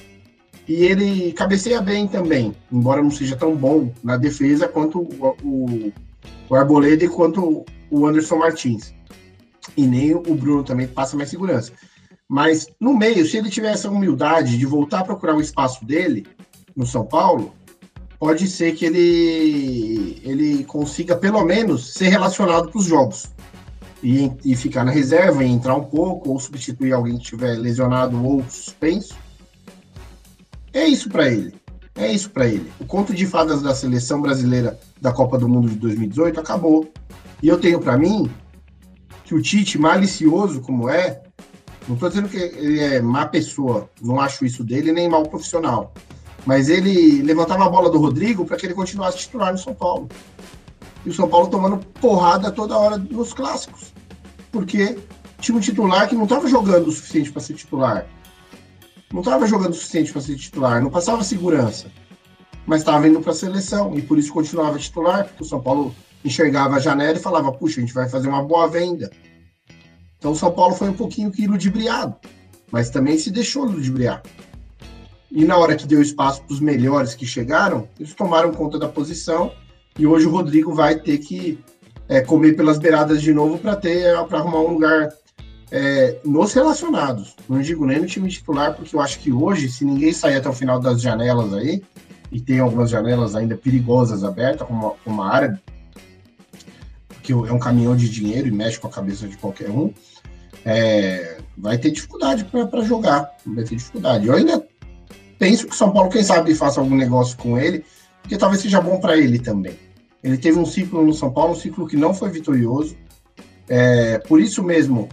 E ele cabeceia bem também, embora não seja tão bom na defesa quanto o, o, Arboleda e quanto o Anderson Martins. E nem o Bruno também passa mais segurança. Mas no meio, se ele tivesse a humildade de voltar a procurar o espaço dele no São Paulo, pode ser que ele, ele consiga, pelo menos, ser relacionado para os jogos. E, e ficar na reserva e entrar um pouco, ou substituir alguém que estiver lesionado ou suspenso. É isso para ele. É isso para ele. O conto de fadas da seleção brasileira da Copa do Mundo de 2018 acabou. E eu tenho para mim que o Tite, malicioso como é, não estou dizendo que ele é má pessoa, não acho isso dele, nem mau profissional. Mas ele levantava a bola do Rodrigo para que ele continuasse titular no São Paulo. E o São Paulo tomando porrada toda hora nos clássicos. Porque tinha um titular que não estava jogando o suficiente para ser titular. Não estava jogando o suficiente para ser titular, não passava segurança. Mas estava indo para a seleção e por isso continuava titular, porque o São Paulo enxergava a janela e falava: puxa, a gente vai fazer uma boa venda. Então o São Paulo foi um pouquinho que ludibriado, mas também se deixou ludibriar. E na hora que deu espaço para os melhores que chegaram, eles tomaram conta da posição. E hoje o Rodrigo vai ter que é, comer pelas beiradas de novo para ter para arrumar um lugar é, nos relacionados. Não digo nem no time titular, porque eu acho que hoje, se ninguém sair até o final das janelas aí, e tem algumas janelas ainda perigosas abertas, como, como a área, que é um caminhão de dinheiro e mexe com a cabeça de qualquer um, é, vai ter dificuldade para jogar. Vai ter dificuldade. Eu ainda penso que o São Paulo, quem sabe, faça algum negócio com ele, porque talvez seja bom para ele também. Ele teve um ciclo no São Paulo, um ciclo que não foi vitorioso. É, por isso mesmo,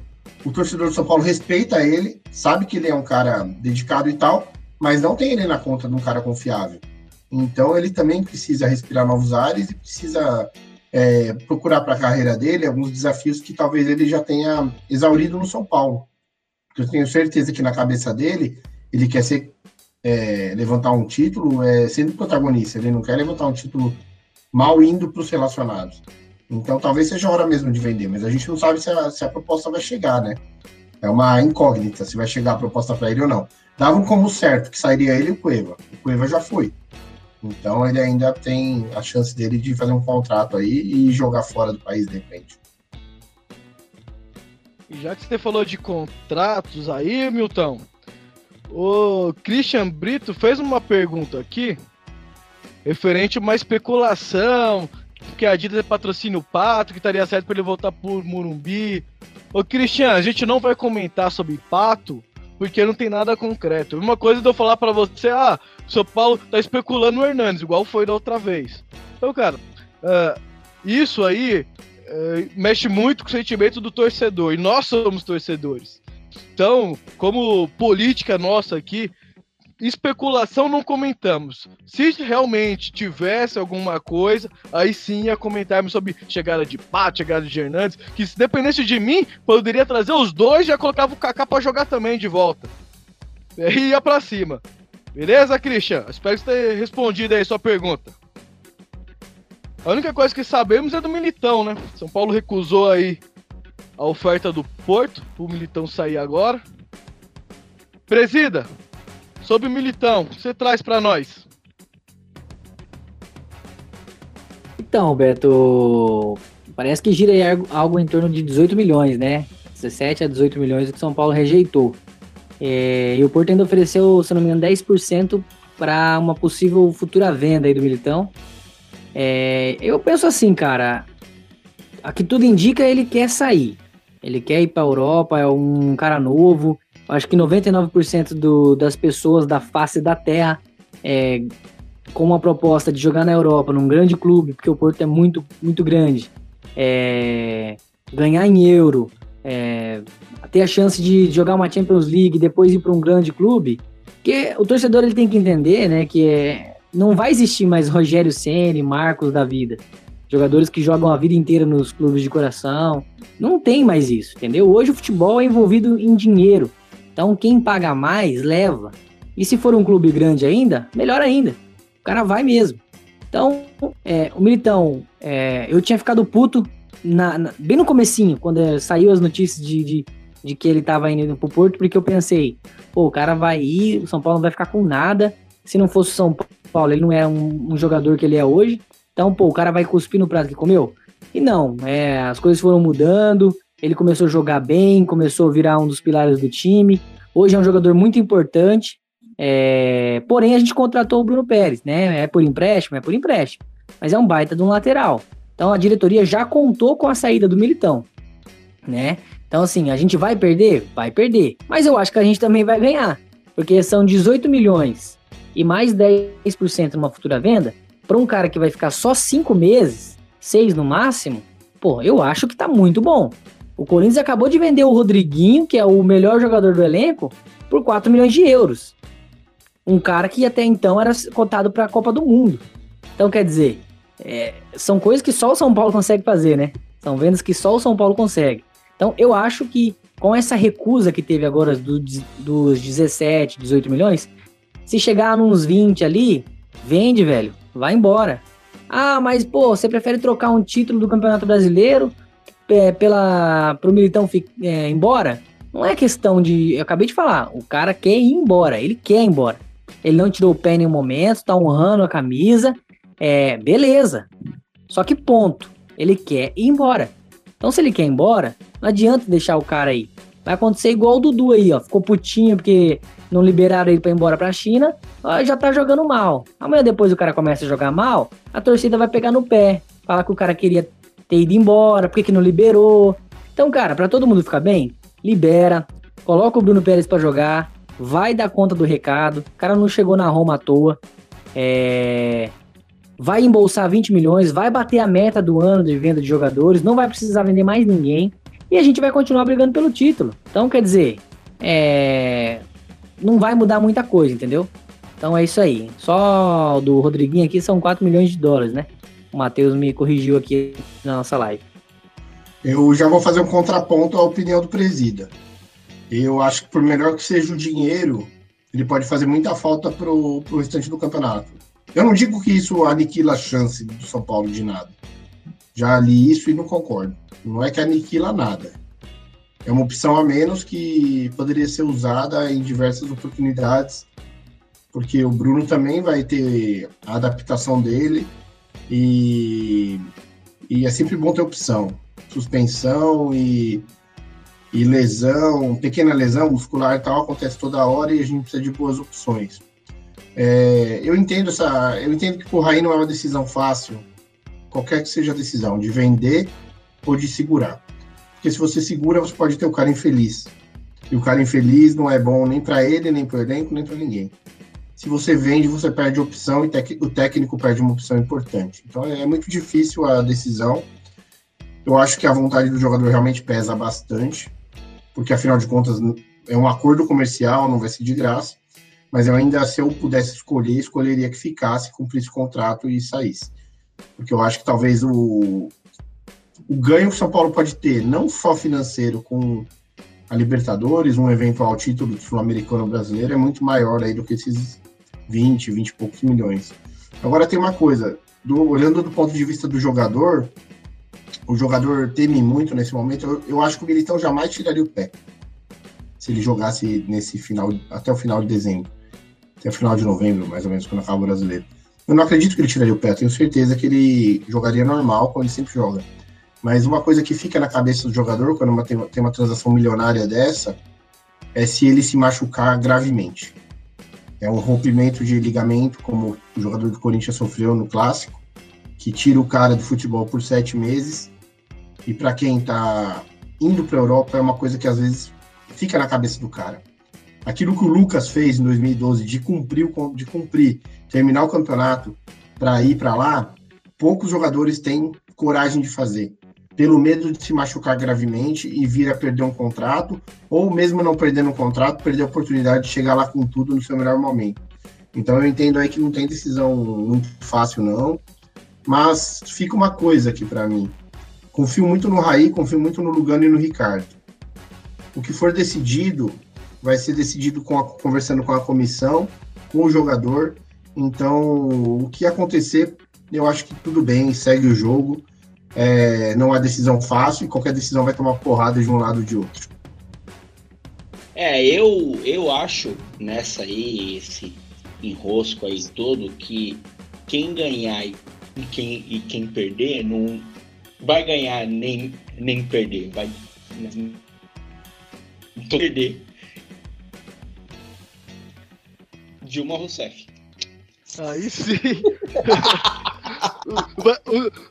o torcedor do São Paulo respeita ele, sabe que ele é um cara dedicado e tal, mas não tem ele na conta de um cara confiável. Então ele também precisa respirar novos ares e precisa é, procurar para a carreira dele alguns desafios que talvez ele já tenha exaurido no São Paulo. Eu tenho certeza que na cabeça dele ele quer ser é, levantar um título é, sendo protagonista. Ele não quer levantar um título mal indo para os relacionados. Então talvez seja hora mesmo de vender, mas a gente não sabe se a, se a proposta vai chegar, né? É uma incógnita se vai chegar a proposta para ele ou não. Davam como certo que sairia ele e o Cueva. O Cueva já foi. Então ele ainda tem a chance dele de fazer um contrato aí e jogar fora do país de repente. Já que você falou de contratos aí, Milton, o Christian Brito fez uma pergunta aqui referente a uma especulação que a Adidas patrocina o Pato, que estaria certo para ele voltar por Murumbi. Ô Christian, a gente não vai comentar sobre Pato, porque não tem nada concreto. Uma coisa de eu falar para você, ah, o São Paulo tá especulando o Hernandes, igual foi da outra vez. Então, cara, uh, isso aí uh, mexe muito com o sentimento do torcedor, e nós somos torcedores. Então, como política nossa aqui, especulação não comentamos. Se realmente tivesse alguma coisa, aí sim ia comentarmos sobre chegada de Pato, chegada de Hernandes, que se dependesse de mim, poderia trazer os dois e já colocava o Kaká para jogar também de volta. E ia pra cima. Beleza, Christian? Espero que você tenha respondido aí sua pergunta. A única coisa que sabemos é do Militão, né? São Paulo recusou aí a oferta do Porto, o Militão sair agora. Presida, Sobre o Militão, o que você traz para nós? Então, Beto, parece que gira algo em torno de 18 milhões, né? 17 a 18 milhões que São Paulo rejeitou. É, e o Porto ainda ofereceu, se não me engano, 10% para uma possível futura venda aí do Militão. É, eu penso assim, cara, aqui tudo indica ele quer sair. Ele quer ir para a Europa, é um cara novo, Acho que 99% do, das pessoas da face da Terra é, com uma proposta de jogar na Europa, num grande clube, porque o Porto é muito, muito grande, é, ganhar em euro, é, ter a chance de jogar uma Champions League depois ir para um grande clube, que o torcedor ele tem que entender, né, que é, não vai existir mais Rogério Ceni, Marcos da vida, jogadores que jogam a vida inteira nos clubes de coração, não tem mais isso, entendeu? Hoje o futebol é envolvido em dinheiro. Então, quem paga mais, leva. E se for um clube grande ainda, melhor ainda. O cara vai mesmo. Então, é, o Militão, é, eu tinha ficado puto na, na, bem no comecinho, quando saiu as notícias de, de, de, que ele tava indo pro Porto, porque eu pensei, pô, o cara vai ir, o São Paulo não vai ficar com nada. Se não fosse o São Paulo, ele não é um, um jogador que ele é hoje. Então, pô, o cara vai cuspir no prato que comeu? E não, é, as coisas foram mudando, ele começou a jogar bem, começou a virar um dos pilares do time. Hoje é um jogador muito importante. É... Porém, a gente contratou o Bruno Pérez, né? É por empréstimo, é por empréstimo. Mas é um baita de um lateral. Então a diretoria já contou com a saída do Militão, né? Então, assim, a gente vai perder? Vai perder. Mas eu acho que a gente também vai ganhar. Porque são 18 milhões e mais 10% numa futura venda. Para um cara que vai ficar só 5 meses, 6 no máximo, pô, eu acho que tá muito bom. O Corinthians acabou de vender o Rodriguinho, que é o melhor jogador do elenco, por 4 milhões de euros. Um cara que até então era cotado para a Copa do Mundo. Então, quer dizer, é, são coisas que só o São Paulo consegue fazer, né? São vendas que só o São Paulo consegue. Então, eu acho que com essa recusa que teve agora do, dos 17, 18 milhões, se chegar nos 20 ali, vende, velho, vai embora. Ah, mas pô, você prefere trocar um título do Campeonato Brasileiro é, pela pro Militão é, embora, não é questão de. Eu acabei de falar, o cara quer ir embora, ele quer ir embora. Ele não tirou o pé em nenhum momento, tá honrando a camisa. É, beleza. Só que ponto. Ele quer ir embora. Então, se ele quer ir embora, não adianta deixar o cara aí. Vai acontecer igual o Dudu aí, ó. Ficou putinho porque não liberaram ele para ir embora pra China. Ó, já tá jogando mal. Amanhã depois o cara começa a jogar mal, a torcida vai pegar no pé. Falar que o cara queria ter ido embora, por que, que não liberou. Então, cara, para todo mundo ficar bem, libera, coloca o Bruno Pérez para jogar, vai dar conta do recado. O cara não chegou na Roma à toa. É... Vai embolsar 20 milhões, vai bater a meta do ano de venda de jogadores, não vai precisar vender mais ninguém. e a gente vai continuar brigando pelo título. Então, quer dizer, é... não vai mudar muita coisa, entendeu? Então é isso aí. Só do Rodriguinho aqui são 4 milhões de dólares, né? O Matheus me corrigiu aqui na nossa live. Eu já vou fazer um contraponto à opinião do presida. Eu acho que por melhor que seja o dinheiro, ele pode fazer muita falta pro, pro restante do campeonato. Eu não digo que isso aniquila a chance do São Paulo de nada. Já li isso e não concordo. Não é que aniquila nada. É uma opção a menos que poderia ser usada em diversas oportunidades, porque o Bruno também vai ter a adaptação dele e, e é sempre bom ter opção. Suspensão e, e lesão, pequena lesão muscular e tal, acontece toda hora e a gente precisa de boas opções. É, eu entendo essa, eu entendo que o Raí não é uma decisão fácil, qualquer que seja a decisão, de vender ou de segurar. Porque se você segura, você pode ter o cara infeliz. E o cara infeliz não é bom nem para ele, nem para o elenco, nem para ninguém. Se você vende, você perde opção e o técnico perde uma opção importante. Então é muito difícil a decisão. Eu acho que a vontade do jogador realmente pesa bastante, porque afinal de contas é um acordo comercial, não vai ser de graça. Mas eu ainda, se eu pudesse escolher, escolheria que ficasse, cumprisse o contrato e saísse. Porque eu acho que talvez o, o ganho que o São Paulo pode ter, não só financeiro com a Libertadores, um eventual título sul-americano brasileiro, é muito maior aí do que esses 20, 20 e poucos milhões. Agora tem uma coisa, do, olhando do ponto de vista do jogador, o jogador teme muito nesse momento. Eu, eu acho que o Militão jamais tiraria o pé se ele jogasse nesse final, até o final de dezembro, até o final de novembro, mais ou menos, quando acaba o brasileiro. Eu não acredito que ele tiraria o pé, tenho certeza que ele jogaria normal, como ele sempre joga. Mas uma coisa que fica na cabeça do jogador quando uma, tem, tem uma transação milionária dessa é se ele se machucar gravemente. É um rompimento de ligamento, como o jogador do Corinthians sofreu no clássico, que tira o cara do futebol por sete meses. E para quem está indo para a Europa, é uma coisa que às vezes fica na cabeça do cara. Aquilo que o Lucas fez em 2012 de cumprir, de cumprir terminar o campeonato para ir para lá, poucos jogadores têm coragem de fazer pelo medo de se machucar gravemente e vir a perder um contrato, ou mesmo não perdendo um contrato, perder a oportunidade de chegar lá com tudo no seu melhor momento. Então eu entendo aí que não tem decisão muito fácil não, mas fica uma coisa aqui para mim. Confio muito no Raí, confio muito no Lugano e no Ricardo. O que for decidido vai ser decidido com a, conversando com a comissão, com o jogador. Então, o que acontecer, eu acho que tudo bem, segue o jogo é, não é decisão fácil e qualquer decisão vai tomar porrada de um lado ou de outro. É, eu, eu acho nessa aí, esse enrosco aí todo, que quem ganhar e quem, e quem perder não vai ganhar nem, nem perder, vai perder. Dilma Rousseff. Aí sim. (laughs)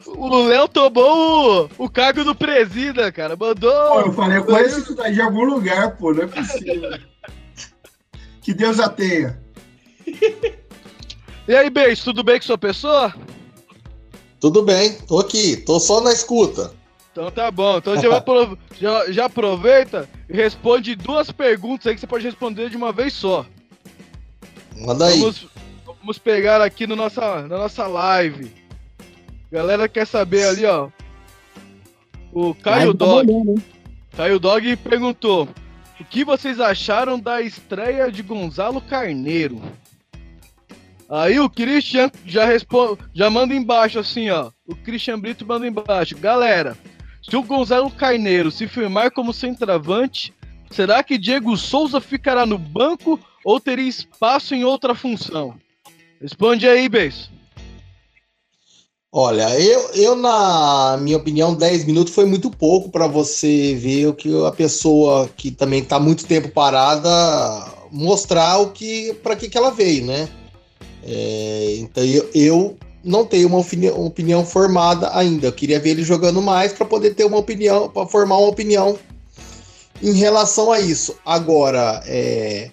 o Léo tomou o, o cargo do presida, cara. Mandou. Pô, eu falei, eu conheço isso daí de algum lugar, pô. Não é possível. que Deus a tenha. E aí, Beijo, tudo bem com sua pessoa? Tudo bem, tô aqui, tô só na escuta. Então tá bom, então já, (laughs) já, já aproveita e responde duas perguntas aí que você pode responder de uma vez só. Manda aí. Vamos, vamos pegar aqui no nossa, na nossa live. Galera quer saber ali, ó. O Caio tá Dog. Caio Dog perguntou: O que vocês acharam da estreia de Gonzalo Carneiro? Aí o Christian já responde, já manda embaixo assim, ó. O Christian Brito manda embaixo. Galera, se o Gonzalo Carneiro se firmar como centroavante, será que Diego Souza ficará no banco ou teria espaço em outra função? Responde aí, Beijo. Olha, eu, eu, na minha opinião, 10 minutos foi muito pouco para você ver o que a pessoa que também está muito tempo parada mostrar o que para que, que ela veio, né? É, então eu, eu, não tenho uma opinião, opinião, formada ainda. Eu queria ver ele jogando mais para poder ter uma opinião, para formar uma opinião em relação a isso. Agora, é,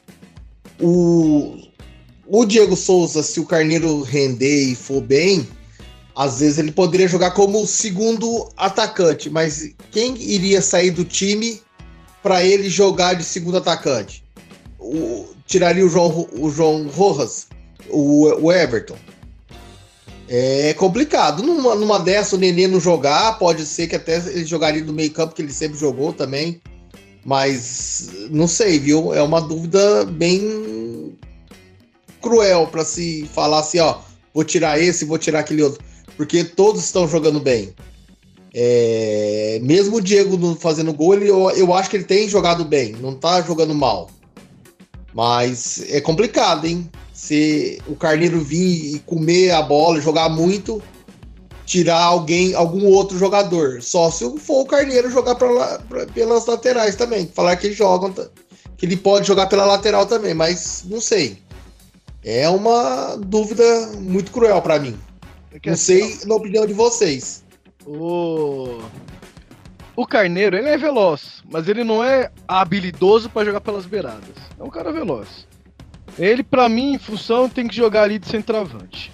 o, o Diego Souza, se o Carneiro render e for bem, às vezes ele poderia jogar como segundo atacante, mas quem iria sair do time para ele jogar de segundo atacante? O, tiraria o João, o João Rojas, o, o Everton. É complicado. Numa, numa dessa, o Nenê não jogar, pode ser que até ele jogaria no meio campo, que ele sempre jogou também. Mas não sei, viu? É uma dúvida bem cruel para se falar assim, ó, vou tirar esse, vou tirar aquele outro, porque todos estão jogando bem. É, mesmo o Diego fazendo gol, ele, eu, eu acho que ele tem jogado bem, não tá jogando mal. Mas é complicado, hein? Se o Carneiro vir e comer a bola, jogar muito, tirar alguém, algum outro jogador. Só se for o Carneiro jogar pra, pra, pelas laterais também. Falar que ele joga, que ele pode jogar pela lateral também, mas não sei. É uma dúvida muito cruel para mim. Não sei na opinião de vocês. O o Carneiro, ele é veloz, mas ele não é habilidoso para jogar pelas beiradas. É um cara veloz. Ele, para mim, em função, tem que jogar ali de centroavante.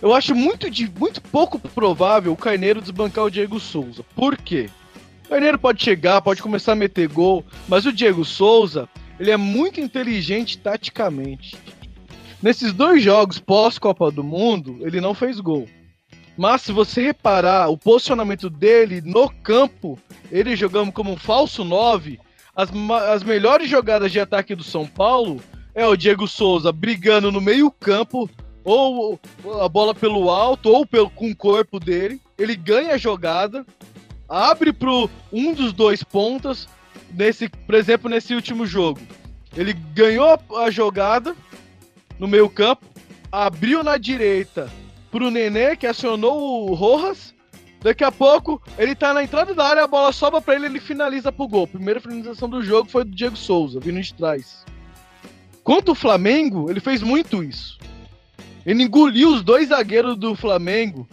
Eu acho muito, de, muito pouco provável o Carneiro desbancar o Diego Souza. Por quê? O Carneiro pode chegar, pode começar a meter gol, mas o Diego Souza, ele é muito inteligente taticamente. Nesses dois jogos pós-Copa do Mundo, ele não fez gol. Mas se você reparar o posicionamento dele no campo, ele jogando como um falso 9, as, as melhores jogadas de ataque do São Paulo é o Diego Souza brigando no meio-campo, ou a bola pelo alto, ou pelo, com o corpo dele. Ele ganha a jogada, abre para um dos dois pontas, nesse, por exemplo, nesse último jogo. Ele ganhou a jogada no meio-campo, abriu na direita pro Nenê, que acionou o Rojas. Daqui a pouco, ele tá na entrada da área, a bola sobra para ele, ele finaliza pro gol. Primeira finalização do jogo foi do Diego Souza, vindo de trás. Quanto o Flamengo, ele fez muito isso. Ele engoliu os dois zagueiros do Flamengo,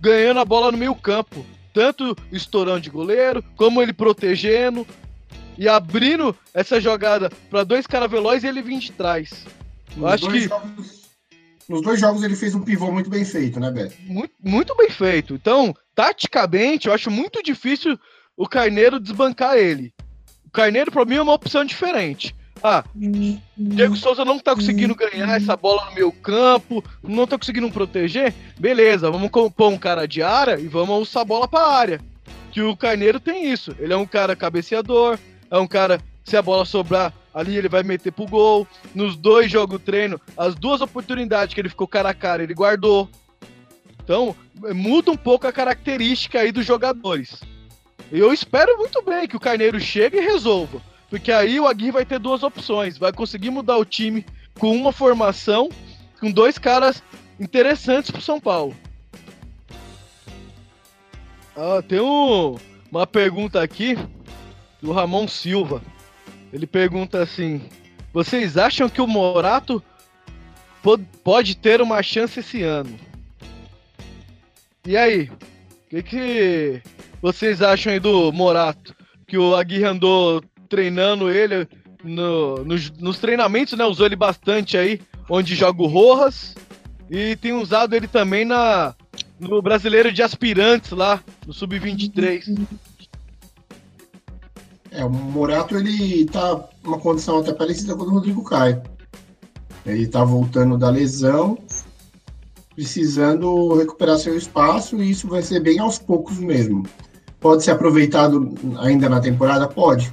ganhando a bola no meio campo. Tanto estourando de goleiro, como ele protegendo e abrindo essa jogada para dois caras velozes e ele vir de trás. Eu nos acho que. Jogos, nos dois jogos ele fez um pivô muito bem feito, né, Beto? Muito, muito bem feito. Então, taticamente, eu acho muito difícil o Carneiro desbancar ele. O Carneiro, para mim, é uma opção diferente. Ah, Diego Souza não tá conseguindo ganhar essa bola no meu campo, não tá conseguindo proteger. Beleza, vamos pôr um cara de área e vamos usar a bola pra área. Que o Carneiro tem isso. Ele é um cara cabeceador, é um cara, se a bola sobrar ali, ele vai meter pro gol. Nos dois jogos treino, as duas oportunidades que ele ficou cara a cara, ele guardou. Então, muda um pouco a característica aí dos jogadores. Eu espero muito bem que o Carneiro chegue e resolva. Porque aí o Aguirre vai ter duas opções. Vai conseguir mudar o time com uma formação, com dois caras interessantes pro São Paulo. Ah, tem um, uma pergunta aqui do Ramon Silva. Ele pergunta assim: Vocês acham que o Morato pode ter uma chance esse ano? E aí? O que, que vocês acham aí do Morato? Que o Aguirre andou treinando ele no, nos, nos, treinamentos, né? Usou ele bastante aí, onde joga o Rojas. E tem usado ele também na, no brasileiro de aspirantes lá, no Sub-23. É, o Morato ele tá numa condição até parecida com o do Rodrigo Caio. Ele tá voltando da lesão, precisando recuperar seu espaço, e isso vai ser bem aos poucos mesmo. Pode ser aproveitado ainda na temporada? Pode.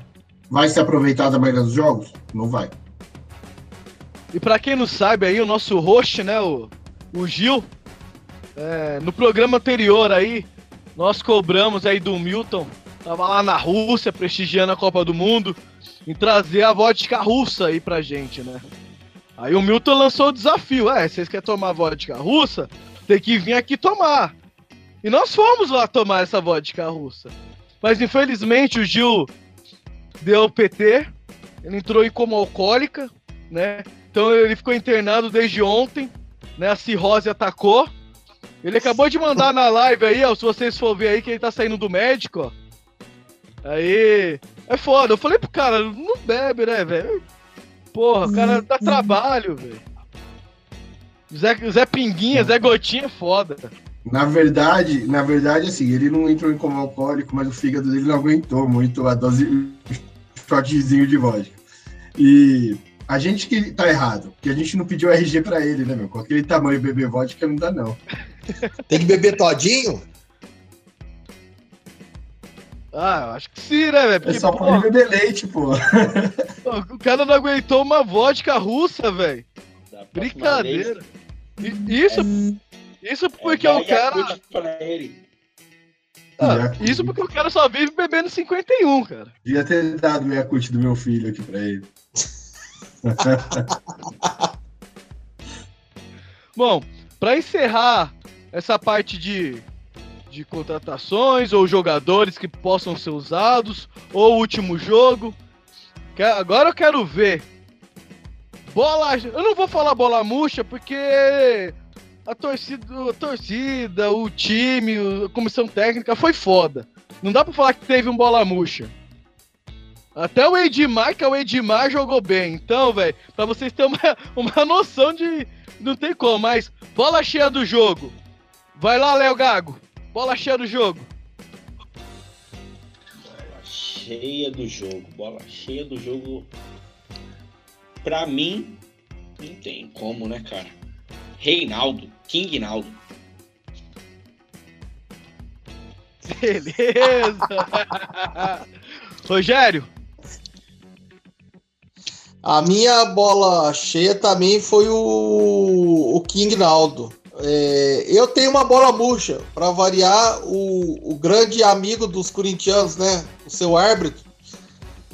Vai ser aproveitado a maioria dos jogos? Não vai. E para quem não sabe aí, o nosso host, né, o, o Gil, é, no programa anterior aí, nós cobramos aí do Milton, tava lá na Rússia prestigiando a Copa do Mundo, em trazer a vodka russa aí pra gente, né? Aí o Milton lançou o desafio, é, vocês querem tomar vodka russa? Tem que vir aqui tomar. E nós fomos lá tomar essa vodka russa. Mas infelizmente o Gil deu PT, ele entrou em coma alcoólica, né? Então ele ficou internado desde ontem, né? A cirrose atacou. Ele acabou de mandar na live aí, ó, se vocês for ver aí que ele tá saindo do médico, ó. Aí, é foda. Eu falei pro cara, não bebe, né, velho? Porra, o cara dá trabalho, velho. Zé, Zé Pinguinha, Zé Gotinha é foda. Na verdade, na verdade, assim, ele não entrou em coma alcoólico, mas o fígado dele não aguentou muito a dose, o shotzinho de vodka. E a gente que tá errado, porque a gente não pediu RG pra ele, né, meu? Com aquele tamanho beber vodka não dá, não. Tem que beber todinho? Ah, eu acho que sim, né, velho? É Porque, só pô, pode beber leite, pô. o cara não aguentou uma vodka russa, velho. Brincadeira. E- Isso, isso porque é, o cara. Pra. Ah, isso porque o cara só vive bebendo 51, cara. Devia ter dado meia cut do meu filho aqui pra ele. (laughs) Bom, pra encerrar essa parte de, de contratações ou jogadores que possam ser usados, ou último jogo, agora eu quero ver. Bola. Eu não vou falar bola murcha porque a torcida, a torcida, o time, a comissão técnica foi foda. Não dá pra falar que teve um bola murcha. Até o Edmar, que é o Edmar, jogou bem. Então, velho, pra vocês terem uma, (laughs) uma noção de. Não tem como, mas bola cheia do jogo. Vai lá, Léo Gago. Bola cheia do jogo. Bola cheia do jogo. Bola cheia do jogo. Pra mim, não tem como, né, cara? Reinaldo, King Naldo. Beleza. (laughs) Rogério, A minha bola cheia também foi o, o King Naldo. É, eu tenho uma bola murcha, para variar, o, o grande amigo dos corintianos, né? O seu árbitro,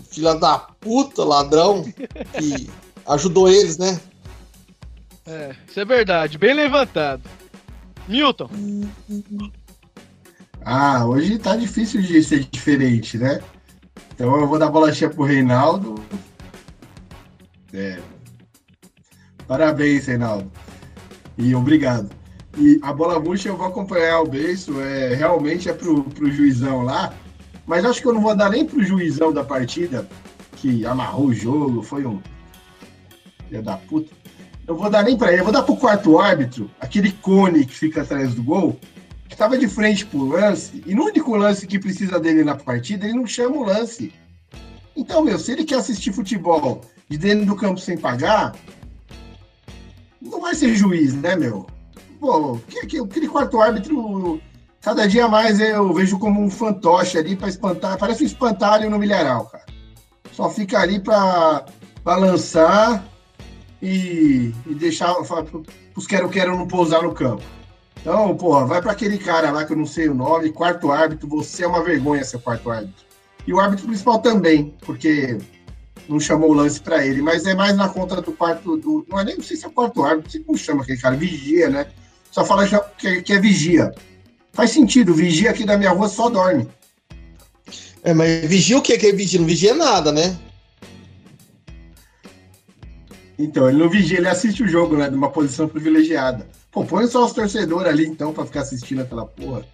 filha da puta, ladrão, que (laughs) ajudou eles, né? é, isso é verdade, bem levantado. Milton, Ah, hoje tá difícil de ser diferente, né? Então eu vou dar bola cheia pro Reinaldo. É. Parabéns, Reinaldo. E obrigado. E a bola murcha eu vou acompanhar o beijo, é, realmente é pro, pro juizão lá. Mas acho que eu não vou dar nem pro juizão da partida, que amarrou o jogo, foi um. Filho da puta. Eu vou dar nem pra ele, eu vou dar pro quarto árbitro, aquele cone que fica atrás do gol, que estava de frente pro lance, e no único lance que precisa dele na partida, ele não chama o lance. Então, meu, se ele quer assistir futebol de dentro do campo sem pagar, não vai ser juiz, né, meu? Pô, que- que- aquele quarto árbitro, cada dia mais eu vejo como um fantoche ali para espantar, parece um espantalho no milharal, cara. Só fica ali para balançar e, e deixar os quero-quero não pousar no campo. Então, porra, vai para aquele cara lá que eu não sei o nome, quarto árbitro, você é uma vergonha ser quarto árbitro. E o árbitro principal também, porque não chamou o lance para ele, mas é mais na conta do quarto, do, não é nem, não sei se é o quarto árbitro, não sei como chama aquele cara, vigia, né? Só fala que, que é vigia. Faz sentido, vigia aqui da minha rua só dorme. É, mas vigia o que que é vigia? Não vigia nada, né? Então, ele não vigia, ele assiste o jogo, né? De uma posição privilegiada. Pô, põe só os torcedores ali, então, pra ficar assistindo aquela porra.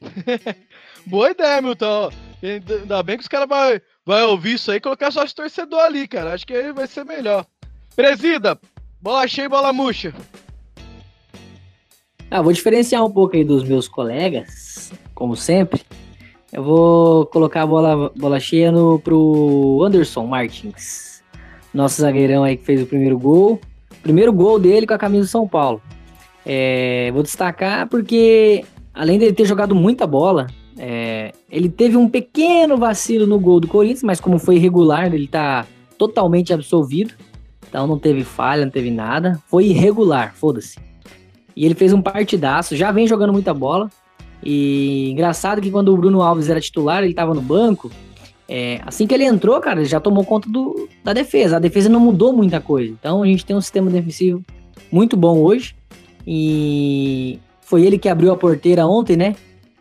(laughs) boa ideia, Milton. Ainda bem que os caras vão vai ouvir isso aí e colocar só os torcedor ali, cara. Acho que aí vai ser melhor. Presida, bola cheia e bola murcha. Ah, vou diferenciar um pouco aí dos meus colegas, como sempre. Eu vou colocar a bola, bola cheia no, pro Anderson Martins. Nosso zagueirão aí que fez o primeiro gol. Primeiro gol dele com a camisa do São Paulo. É, vou destacar porque, além dele ter jogado muita bola, é, ele teve um pequeno vacilo no gol do Corinthians, mas como foi irregular, ele tá totalmente absolvido. Então não teve falha, não teve nada. Foi irregular, foda-se. E ele fez um partidaço, já vem jogando muita bola. E engraçado que quando o Bruno Alves era titular, ele tava no banco. é, assim que ele entrou, cara, ele já tomou conta do, da defesa. A defesa não mudou muita coisa. Então a gente tem um sistema defensivo muito bom hoje. E foi ele que abriu a porteira ontem, né?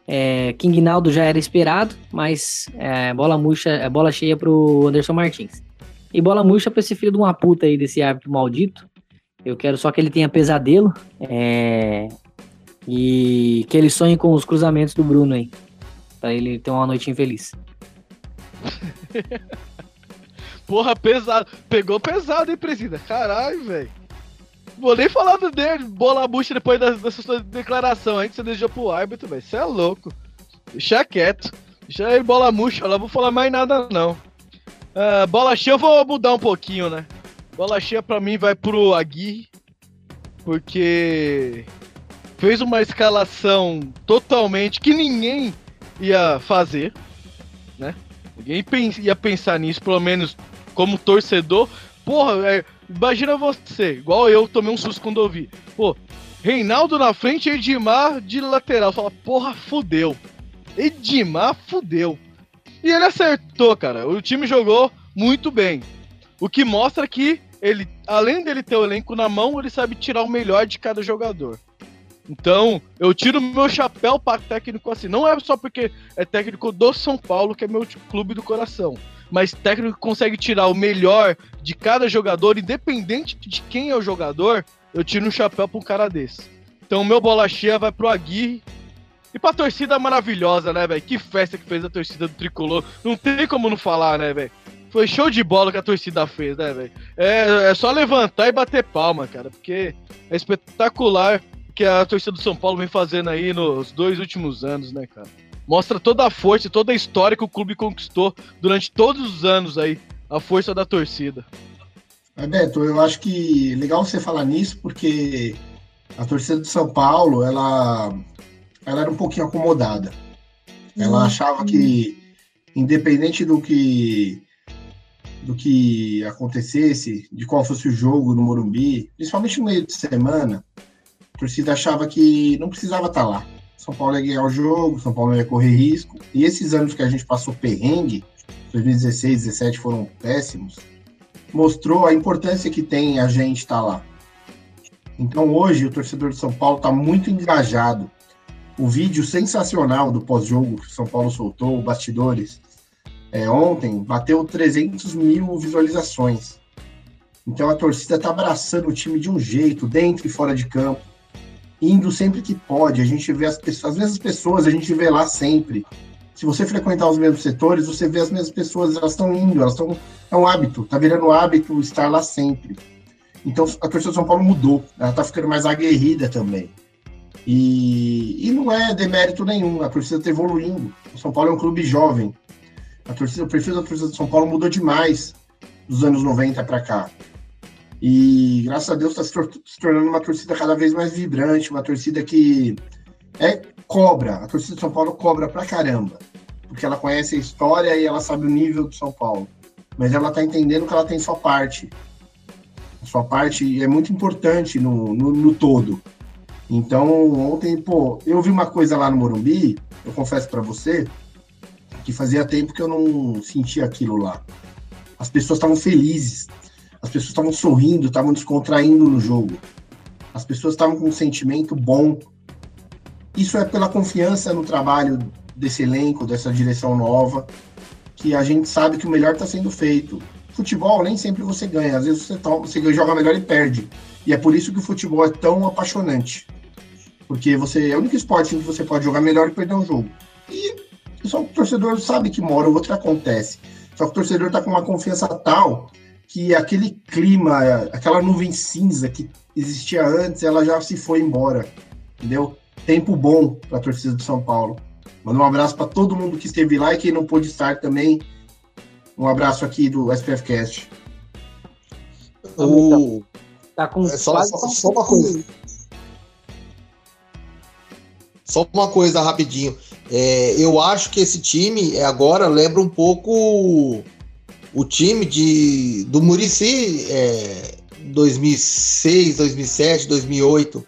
É, King Naldo já era esperado, mas é, bola murcha, é, bola cheia pro Anderson Martins. E bola murcha pra esse filho de uma puta aí, desse árbitro maldito. Eu quero só que ele tenha pesadelo. É, e que ele sonhe com os cruzamentos do Bruno aí. Pra ele ter uma noite infeliz. (laughs) Porra, pesado. Pegou pesado, hein, presida? Caralho, velho. Vou nem falar do dele, bola bucha depois dessa sua declaração aí que você deixou pro árbitro, velho. Você é louco. Deixa quieto. Deixa ele bola murcha lá, vou falar mais nada não. Uh, bola cheia eu vou mudar um pouquinho, né? Bola cheia pra mim vai pro Agui. Porque fez uma escalação totalmente que ninguém ia fazer, né? Ninguém ia pensar nisso, pelo menos como torcedor. Porra, é, imagina você, igual eu, tomei um susto quando ouvi. Pô, Reinaldo na frente e Edmar de lateral. Fala, porra, fudeu. Edmar fudeu. E ele acertou, cara. O time jogou muito bem. O que mostra que ele, além dele ter o elenco na mão, ele sabe tirar o melhor de cada jogador. Então, eu tiro meu chapéu para técnico assim. Não é só porque é técnico do São Paulo, que é meu clube do coração. Mas técnico que consegue tirar o melhor de cada jogador, independente de quem é o jogador, eu tiro um chapéu para um cara desse. Então, meu bola cheia vai pro Aguirre. E pra torcida maravilhosa, né, velho? Que festa que fez a torcida do tricolor. Não tem como não falar, né, velho? Foi show de bola que a torcida fez, né, velho? É, é só levantar e bater palma, cara, porque é espetacular que a torcida do São Paulo vem fazendo aí nos dois últimos anos, né, cara? Mostra toda a força e toda a história que o clube conquistou durante todos os anos aí, a força da torcida. É, Beto, eu acho que legal você falar nisso, porque a torcida do São Paulo, ela, ela era um pouquinho acomodada. Ela uhum. achava que, independente do que do que acontecesse, de qual fosse o jogo no Morumbi, principalmente no meio de semana, a torcida achava que não precisava estar tá lá. São Paulo ia ganhar o jogo, São Paulo ia correr risco. E esses anos que a gente passou perrengue, 2016, 2017 foram péssimos, mostrou a importância que tem a gente estar tá lá. Então hoje o torcedor de São Paulo está muito engajado. O vídeo sensacional do pós-jogo que o São Paulo soltou, bastidores, é, ontem bateu 300 mil visualizações. Então a torcida está abraçando o time de um jeito, dentro e fora de campo indo sempre que pode. A gente vê as pessoas, as mesmas pessoas, a gente vê lá sempre. Se você frequentar os mesmos setores, você vê as mesmas pessoas, elas estão indo, elas estão. É um hábito, tá virando hábito estar lá sempre. Então a torcida do São Paulo mudou, ela tá ficando mais aguerrida também. E, e não é demérito nenhum, a torcida está evoluindo. O São Paulo é um clube jovem. A torcida, o perfil da torcida do São Paulo mudou demais dos anos 90 para cá. E graças a Deus está se tornando uma torcida cada vez mais vibrante, uma torcida que é cobra. A torcida de São Paulo cobra pra caramba, porque ela conhece a história e ela sabe o nível do São Paulo. Mas ela está entendendo que ela tem sua parte. A sua parte é muito importante no, no, no todo. Então, ontem, pô, eu vi uma coisa lá no Morumbi, eu confesso para você, que fazia tempo que eu não sentia aquilo lá. As pessoas estavam felizes, pessoas estavam sorrindo, estavam descontraindo no jogo. As pessoas estavam com um sentimento bom. Isso é pela confiança no trabalho desse elenco, dessa direção nova, que a gente sabe que o melhor está sendo feito. Futebol nem sempre você ganha, às vezes você, você joga melhor e perde. E é por isso que o futebol é tão apaixonante. Porque você é o único esporte em que você pode jogar melhor e perder um jogo. E só o torcedor sabe que uma hora ou outra acontece. Só que o torcedor está com uma confiança tal que aquele clima, aquela nuvem cinza que existia antes, ela já se foi embora, entendeu? Tempo bom para a torcida do São Paulo. Manda um abraço para todo mundo que esteve lá e quem não pôde estar também. Um abraço aqui do SPF Cast. O... Tá com é só, só, só uma coisa. Só uma coisa rapidinho. É, eu acho que esse time agora lembra um pouco o time de, do Murici é, 2006, 2007, 2008,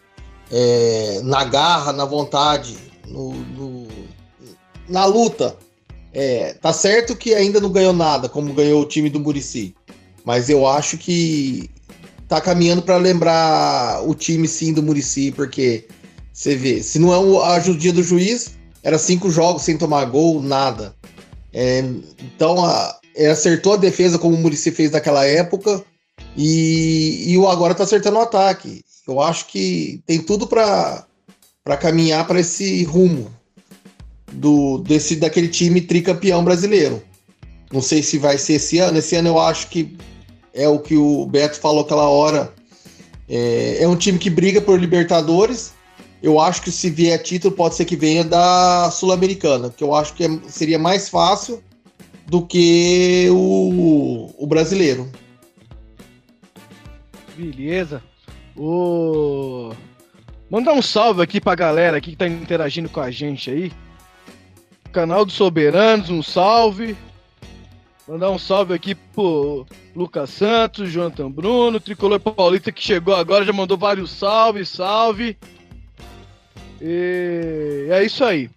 é, na garra, na vontade, no, no, na luta. É, tá certo que ainda não ganhou nada, como ganhou o time do Murici, mas eu acho que tá caminhando para lembrar o time sim do Murici, porque você vê, se não é a ajudinha do juiz, era cinco jogos sem tomar gol, nada. É, então a, acertou a defesa como o Murici fez naquela época e, e o agora está acertando o ataque. Eu acho que tem tudo para caminhar para esse rumo do desse daquele time tricampeão brasileiro. Não sei se vai ser esse ano. Esse ano eu acho que é o que o Beto falou aquela hora. É, é um time que briga por Libertadores. Eu acho que se vier título, pode ser que venha da Sul-Americana, que eu acho que é- seria mais fácil do que o, o brasileiro. Beleza. O... Mandar um salve aqui pra galera aqui que tá interagindo com a gente aí. Canal dos Soberanos, um salve. Mandar um salve aqui pro Lucas Santos, Jonathan Bruno, Tricolor Paulista que chegou agora, já mandou vários salve, salve. E é isso aí.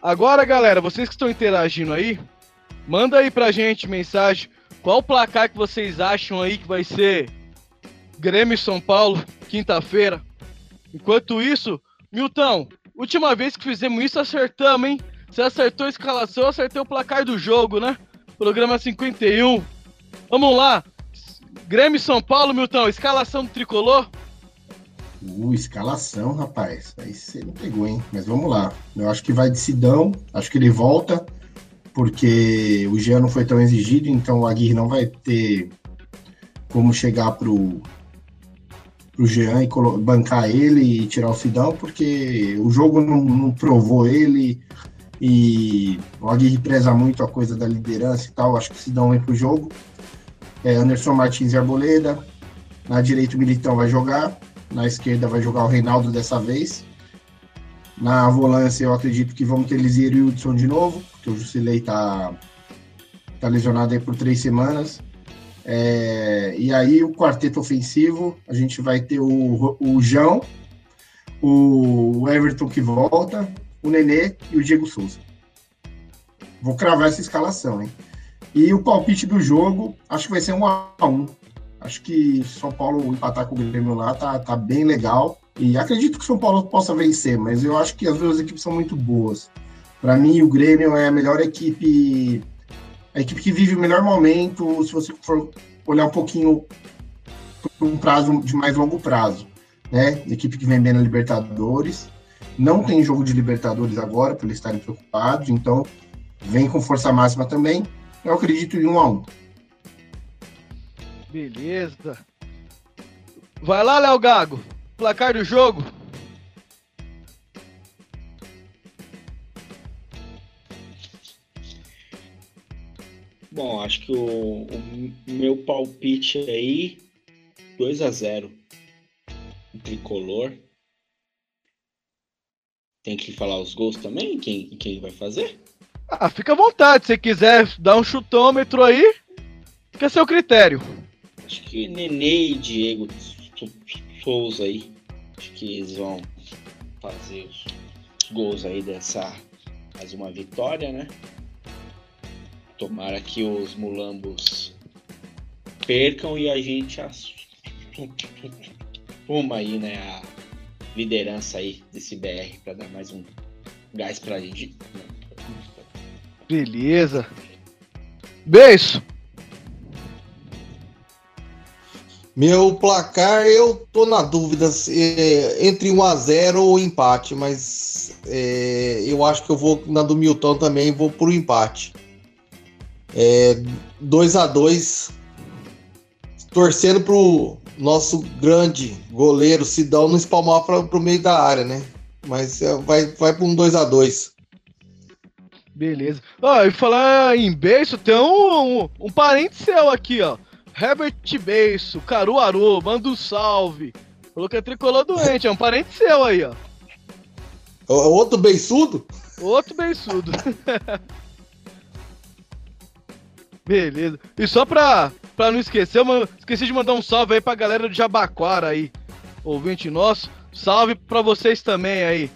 Agora, galera, vocês que estão interagindo aí, manda aí pra gente mensagem. Qual o placar que vocês acham aí que vai ser Grêmio e São Paulo, quinta-feira? Enquanto isso, Milton, última vez que fizemos isso, acertamos, hein? Você acertou a escalação, acertei o placar do jogo, né? Programa 51. Vamos lá. Grêmio e São Paulo, Milton, escalação do tricolor? Uh, escalação, rapaz. Aí você não pegou, hein? Mas vamos lá. Eu acho que vai de Sidão. Acho que ele volta, porque o Jean não foi tão exigido, então o Aguirre não vai ter como chegar pro, pro Jean e bancar ele e tirar o Sidão, porque o jogo não, não provou ele e o Aguirre preza muito a coisa da liderança e tal. Acho que o Sidão vem pro jogo. É, Anderson Martins e Arboleda. Na direita o Militão vai jogar. Na esquerda vai jogar o Reinaldo dessa vez. Na volância eu acredito que vamos ter Lisieiro e Hudson de novo, porque o Jusilei tá, tá lesionado aí por três semanas. É, e aí o quarteto ofensivo, a gente vai ter o, o João, o Everton que volta, o Nenê e o Diego Souza. Vou cravar essa escalação, hein? E o palpite do jogo, acho que vai ser um a um. Acho que São Paulo empatar com o Grêmio lá tá, tá bem legal. E acredito que São Paulo possa vencer, mas eu acho que as duas equipes são muito boas. Para mim, o Grêmio é a melhor equipe, a equipe que vive o melhor momento, se você for olhar um pouquinho um prazo de mais longo prazo. Né? Equipe que vem bem na Libertadores. Não tem jogo de Libertadores agora, por eles estarem preocupados, então vem com força máxima também. Eu acredito em um a um. Beleza. Vai lá, Léo Gago. Placar do jogo. Bom, acho que o, o meu palpite aí 2 a 0 o tricolor. Tem que falar os gols também? Quem, quem vai fazer? Ah, fica à vontade. Se quiser dar um chutômetro aí, fica a seu critério. Acho que Nenê e Diego Souza aí. Acho que eles vão fazer os, os gols aí dessa mais uma vitória, né? Tomara que os mulambos percam e a gente assuma aí, né, a liderança aí desse BR para dar mais um gás pra gente. Beleza. Beijo. Meu placar, eu tô na dúvida é, entre 1 a 0 ou empate, mas é, eu acho que eu vou na do Milton também, vou pro empate. É, 2 a 2 torcendo pro nosso grande goleiro Sidão não espalmar para pro meio da área, né? Mas vai, vai para um 2 a 2 Beleza. Ó, e falar em beijo, tem um, um, um parente seu aqui, ó. Herbert Beiço, Caruaru, manda um salve. Falou que é tricolor doente, é um parente seu aí, ó. Outro beiçudo? Outro beiçudo. (laughs) Beleza. E só pra, pra não esquecer, eu esqueci de mandar um salve aí pra galera do Jabaquara aí. Ouvinte nosso. Salve pra vocês também aí.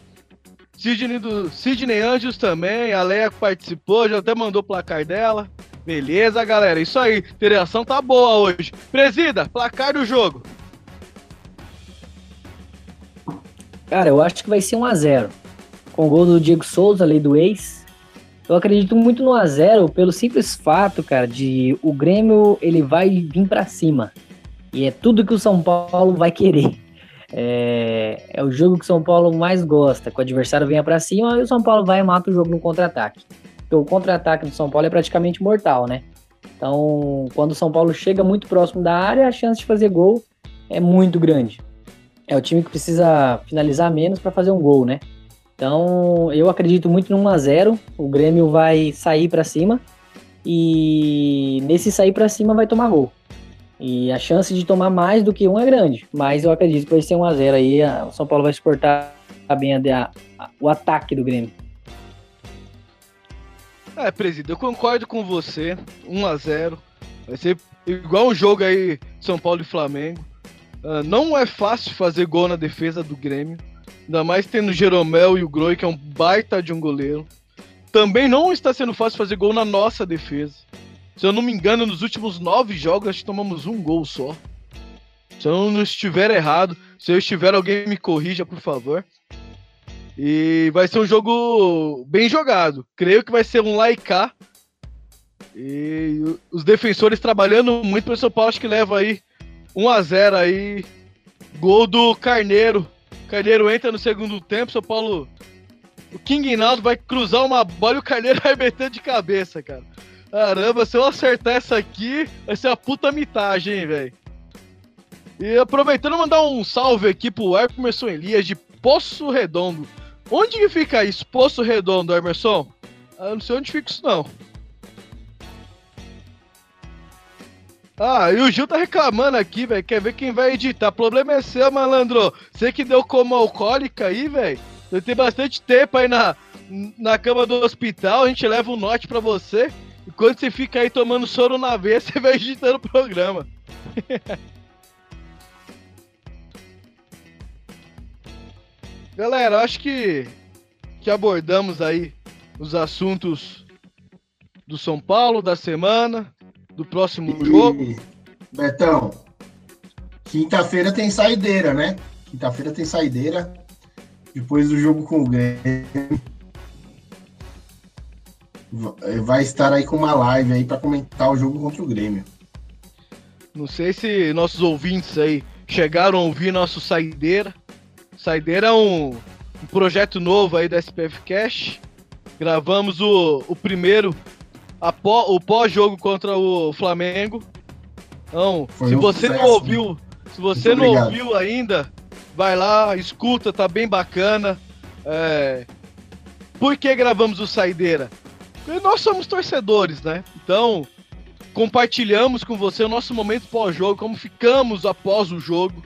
Sidney, do, Sidney Anjos também, a Leia participou, já até mandou o placar dela. Beleza, galera. Isso aí. Interação tá boa hoje. Presida, placar do jogo. Cara, eu acho que vai ser 1x0. Com o gol do Diego Souza, lei do ex. Eu acredito muito no 1x0 pelo simples fato, cara, de o Grêmio ele vai vir pra cima. E é tudo que o São Paulo vai querer. É, é o jogo que o São Paulo mais gosta. Que o adversário venha pra cima e o São Paulo vai e mata o jogo no contra-ataque. Porque o contra-ataque do São Paulo é praticamente mortal, né? Então, quando o São Paulo chega muito próximo da área, a chance de fazer gol é muito grande. É o time que precisa finalizar menos para fazer um gol, né? Então, eu acredito muito no 1 a 0. O Grêmio vai sair para cima e nesse sair para cima vai tomar gol. E a chance de tomar mais do que um é grande, mas eu acredito que vai ser 1 a 0 aí, o São Paulo vai suportar bem a, a, o ataque do Grêmio. É, presidente, eu concordo com você. 1 a 0 Vai ser igual um jogo aí, São Paulo e Flamengo. Uh, não é fácil fazer gol na defesa do Grêmio. Ainda mais tendo o Jeromel e o Groi, que é um baita de um goleiro. Também não está sendo fácil fazer gol na nossa defesa. Se eu não me engano, nos últimos nove jogos nós tomamos um gol só. Se eu não estiver errado, se eu estiver, alguém me corrija, por favor. E vai ser um jogo bem jogado. Creio que vai ser um laicar. E os defensores trabalhando muito para o São Paulo, acho que leva aí 1 a 0 aí. Gol do Carneiro. Carneiro entra no segundo tempo, São Paulo. O King Naldo vai cruzar uma bola e o Carneiro (laughs) vai meter de cabeça, cara. Caramba, se eu acertar essa aqui, vai ser a puta mitagem, hein, velho. E aproveitando, mandar um salve aqui pro Emerson Elias de Poço Redondo. Onde que fica isso, Poço Redondo, Emerson? Ah, eu não sei onde fica isso, não. Ah, e o Gil tá reclamando aqui, velho. Quer ver quem vai editar? O problema é seu, malandro. Você que deu como alcoólica aí, velho. Você tem bastante tempo aí na, na cama do hospital. A gente leva um note pra você. Enquanto você fica aí tomando soro na veia, (laughs) você vai editando o programa. (laughs) Galera, acho que, que abordamos aí os assuntos do São Paulo da semana do próximo e, jogo. Betão, quinta-feira tem saideira, né? Quinta-feira tem saideira. Depois do jogo com o Grêmio. Vai estar aí com uma live aí para comentar o jogo contra o Grêmio. Não sei se nossos ouvintes aí chegaram a ouvir nosso Saideira. Saideira é um, um projeto novo aí da SPF Cash. Gravamos o, o primeiro pó, o pós-jogo contra o Flamengo. Então, Foi se um você sucesso. não ouviu, se você não ouviu ainda, vai lá, escuta, tá bem bacana. É... Por que gravamos o Saideira? Porque nós somos torcedores, né? Então, compartilhamos com você o nosso momento pós-jogo, como ficamos após o jogo,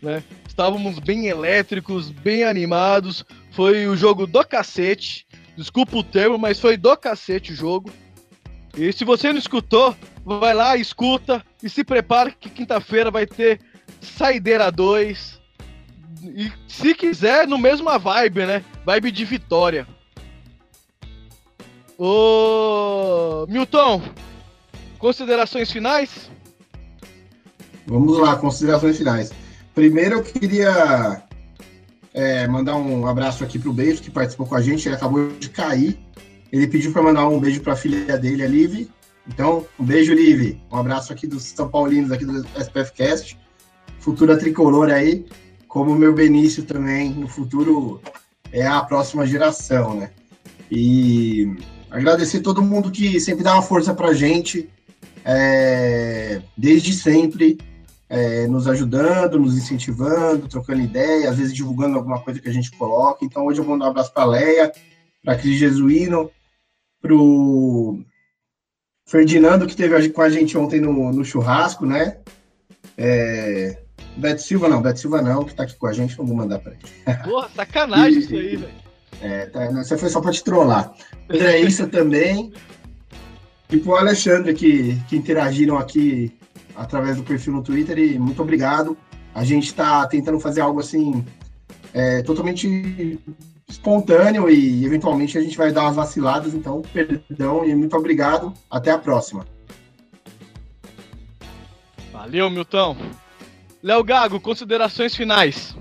né? Estávamos bem elétricos, bem animados. Foi o jogo do cacete. Desculpa o termo, mas foi do cacete o jogo. E se você não escutou, vai lá, escuta e se prepara que quinta-feira vai ter Saideira 2. E se quiser, no mesma vibe, né? Vibe de vitória. Ô Milton, considerações finais? Vamos lá, considerações finais. Primeiro eu queria é, mandar um abraço aqui pro Beijo, que participou com a gente, ele acabou de cair. Ele pediu para mandar um beijo para a filha dele, a Liv. Então, um beijo, Liv. Um abraço aqui dos São Paulinos, aqui do SPFcast. Futura tricolor aí, como o meu Benício também, no futuro é a próxima geração, né? E agradecer todo mundo que sempre dá uma força pra gente, é, desde sempre, é, nos ajudando, nos incentivando, trocando ideia, às vezes divulgando alguma coisa que a gente coloca. Então, hoje eu vou dar um abraço para a Leia, para Cris Jesuíno, pro Ferdinando, que teve com a gente ontem no, no churrasco, né? É, Beto Silva não, Beto Silva não, que tá aqui com a gente, não vou mandar para ele. (laughs) Porra, sacanagem e, isso aí, velho. É, tá, você foi só para te trollar. André Issa também. E pro Alexandre, que, que interagiram aqui através do perfil no Twitter, e muito obrigado. A gente está tentando fazer algo assim, é, totalmente espontâneo e eventualmente a gente vai dar umas vaciladas, então perdão e muito obrigado. Até a próxima. Valeu, Milton. Léo Gago, considerações finais.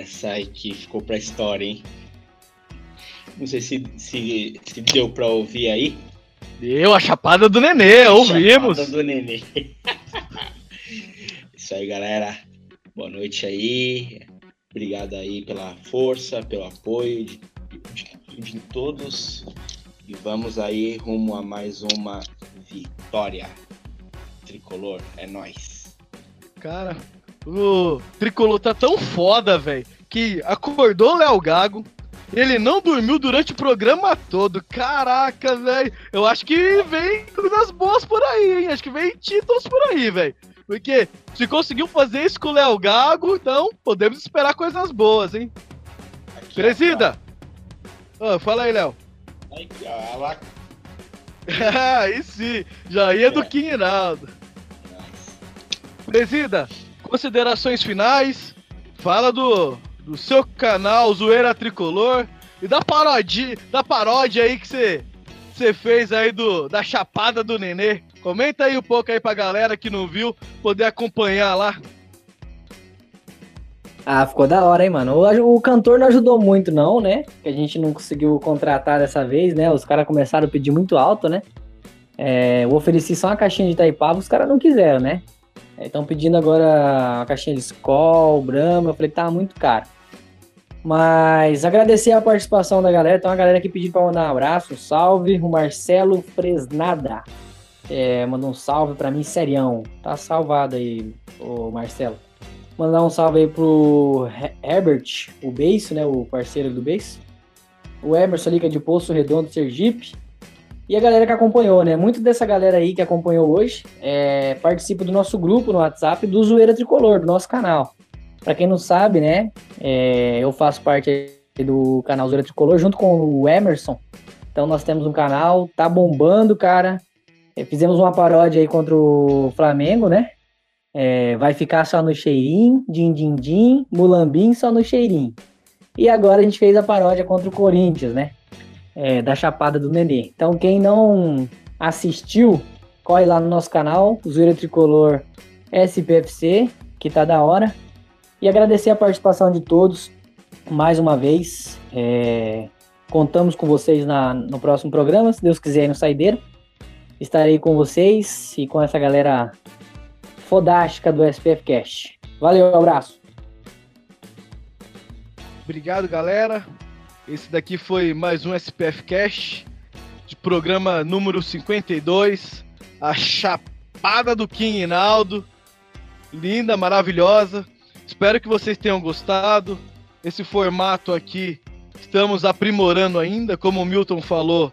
Essa aqui ficou pra história, hein? Não sei se, se, se deu pra ouvir aí. Deu, a chapada do Nenê, a ouvimos. Chapada do Nenê. (laughs) Isso aí, galera. Boa noite aí. Obrigado aí pela força, pelo apoio de, de, de todos. E vamos aí rumo a mais uma vitória. Tricolor, é nós. Cara, o Tricolor tá tão foda, velho, que acordou o Léo Gago, ele não dormiu durante o programa todo. Caraca, velho. Eu acho que vem coisas boas por aí, hein? Acho que vem títulos por aí, velho. Porque se conseguiu fazer isso com o Léo Gago, então podemos esperar coisas boas, hein? Aqui, Presida! Fala aí, Léo. Aí, lá. (laughs) aí sim, já ia é. do Quinaldo. Presida, considerações finais. Fala do, do seu canal Zoeira Tricolor e da paródia, da paródia aí que você você fez aí do da chapada do Nenê. Comenta aí um pouco aí pra galera que não viu poder acompanhar lá. Ah, ficou da hora, hein, mano. O, o cantor não ajudou muito, não, né? Que a gente não conseguiu contratar dessa vez, né? Os caras começaram a pedir muito alto, né? É, eu ofereci só uma caixinha de Taipava, os caras não quiseram, né? Estão pedindo agora uma caixinha de Skol, Brahma. Eu falei que tava muito caro. Mas agradecer a participação da galera. Então, a galera que pediu para mandar um abraço, um salve. O Marcelo Fresnada é, mandou um salve para mim, serião. Tá salvado aí, o Marcelo. Mandar um salve aí pro Herbert, o Beiço, né? O parceiro do Beiço. O Emerson Liga de Poço Redondo, Sergipe. E a galera que acompanhou, né? Muito dessa galera aí que acompanhou hoje é, participa do nosso grupo no WhatsApp do Zoeira Tricolor, do nosso canal. Para quem não sabe, né? É, eu faço parte do canal Zoeira Tricolor junto com o Emerson. Então nós temos um canal, tá bombando, cara. É, fizemos uma paródia aí contra o Flamengo, né? É, vai ficar só no cheirinho, din din din, mulambim só no cheirinho. E agora a gente fez a paródia contra o Corinthians, né? É, da Chapada do Nenê. Então quem não assistiu, corre lá no nosso canal, Zoeira Tricolor SPFC, que tá da hora. E agradecer a participação de todos mais uma vez. É, contamos com vocês na, no próximo programa, se Deus quiser, no Saideira. Estarei com vocês e com essa galera fodástica do SPF. Valeu, um abraço. Obrigado, galera. Esse daqui foi mais um SPF Cash, de programa número 52. A Chapada do King Inaldo. Linda, maravilhosa. Espero que vocês tenham gostado. Esse formato aqui estamos aprimorando ainda, como o Milton falou.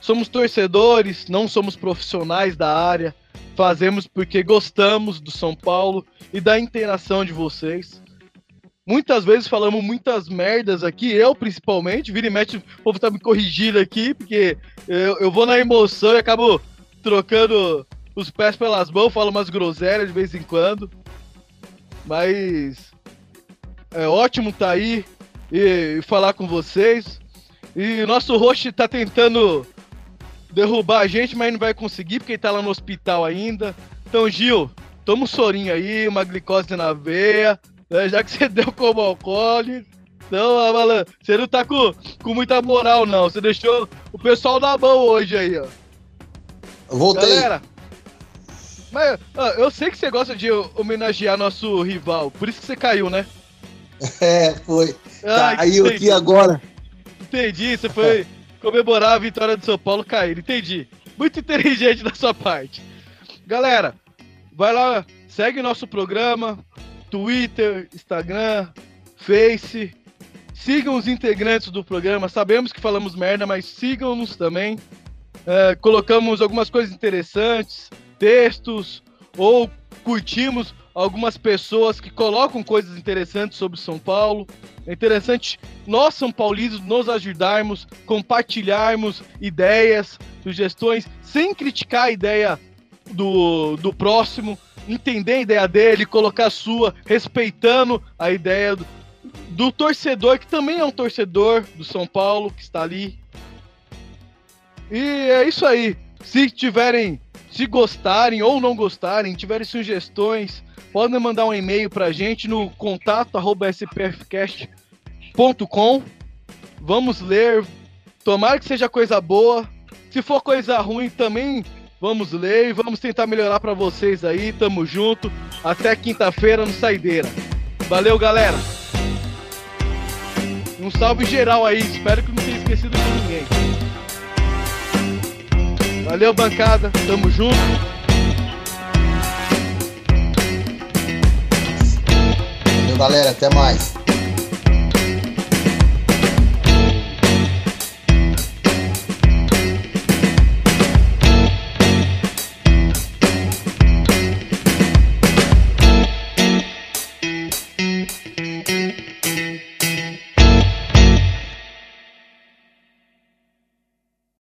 Somos torcedores, não somos profissionais da área. Fazemos porque gostamos do São Paulo e da interação de vocês. Muitas vezes falamos muitas merdas aqui, eu principalmente. Vira e mexe, o povo tá me corrigindo aqui, porque eu, eu vou na emoção e acabo trocando os pés pelas mãos, falo umas groselhas de vez em quando. Mas é ótimo tá aí e, e, falar com vocês. E nosso host tá tentando derrubar a gente, mas não vai conseguir porque ele tá lá no hospital ainda. Então, Gil, toma um sorinho aí, uma glicose na veia, né, já que você (laughs) deu como alcoólico. Então, Malan, você não tá com, com muita moral, não. Você deixou o pessoal na mão hoje aí, ó. Voltei. Galera, mas eu sei que você gosta de homenagear nosso rival, por isso que você caiu, né? (laughs) É, foi. Ai, Caiu entendi. aqui agora. Entendi, você foi (laughs) comemorar a vitória do São Paulo cair, entendi. Muito inteligente da sua parte. Galera, vai lá, segue nosso programa, Twitter, Instagram, Face. Sigam os integrantes do programa. Sabemos que falamos merda, mas sigam-nos também. É, colocamos algumas coisas interessantes textos ou curtimos algumas pessoas que colocam coisas interessantes sobre São Paulo. É interessante nós, São Paulinos, nos ajudarmos, compartilharmos ideias, sugestões, sem criticar a ideia do, do próximo, entender a ideia dele, colocar a sua, respeitando a ideia do, do torcedor, que também é um torcedor do São Paulo, que está ali. E é isso aí. Se tiverem se gostarem ou não gostarem, tiverem sugestões, podem mandar um e-mail pra gente no contato@spfcast.com. Vamos ler. Tomara que seja coisa boa. Se for coisa ruim, também vamos ler e vamos tentar melhorar para vocês aí. Tamo junto. Até quinta-feira no Saideira. Valeu, galera. Um salve geral aí, espero que não tenha esquecido de ninguém. Valeu, bancada, tamo junto. Valeu, galera. Até mais.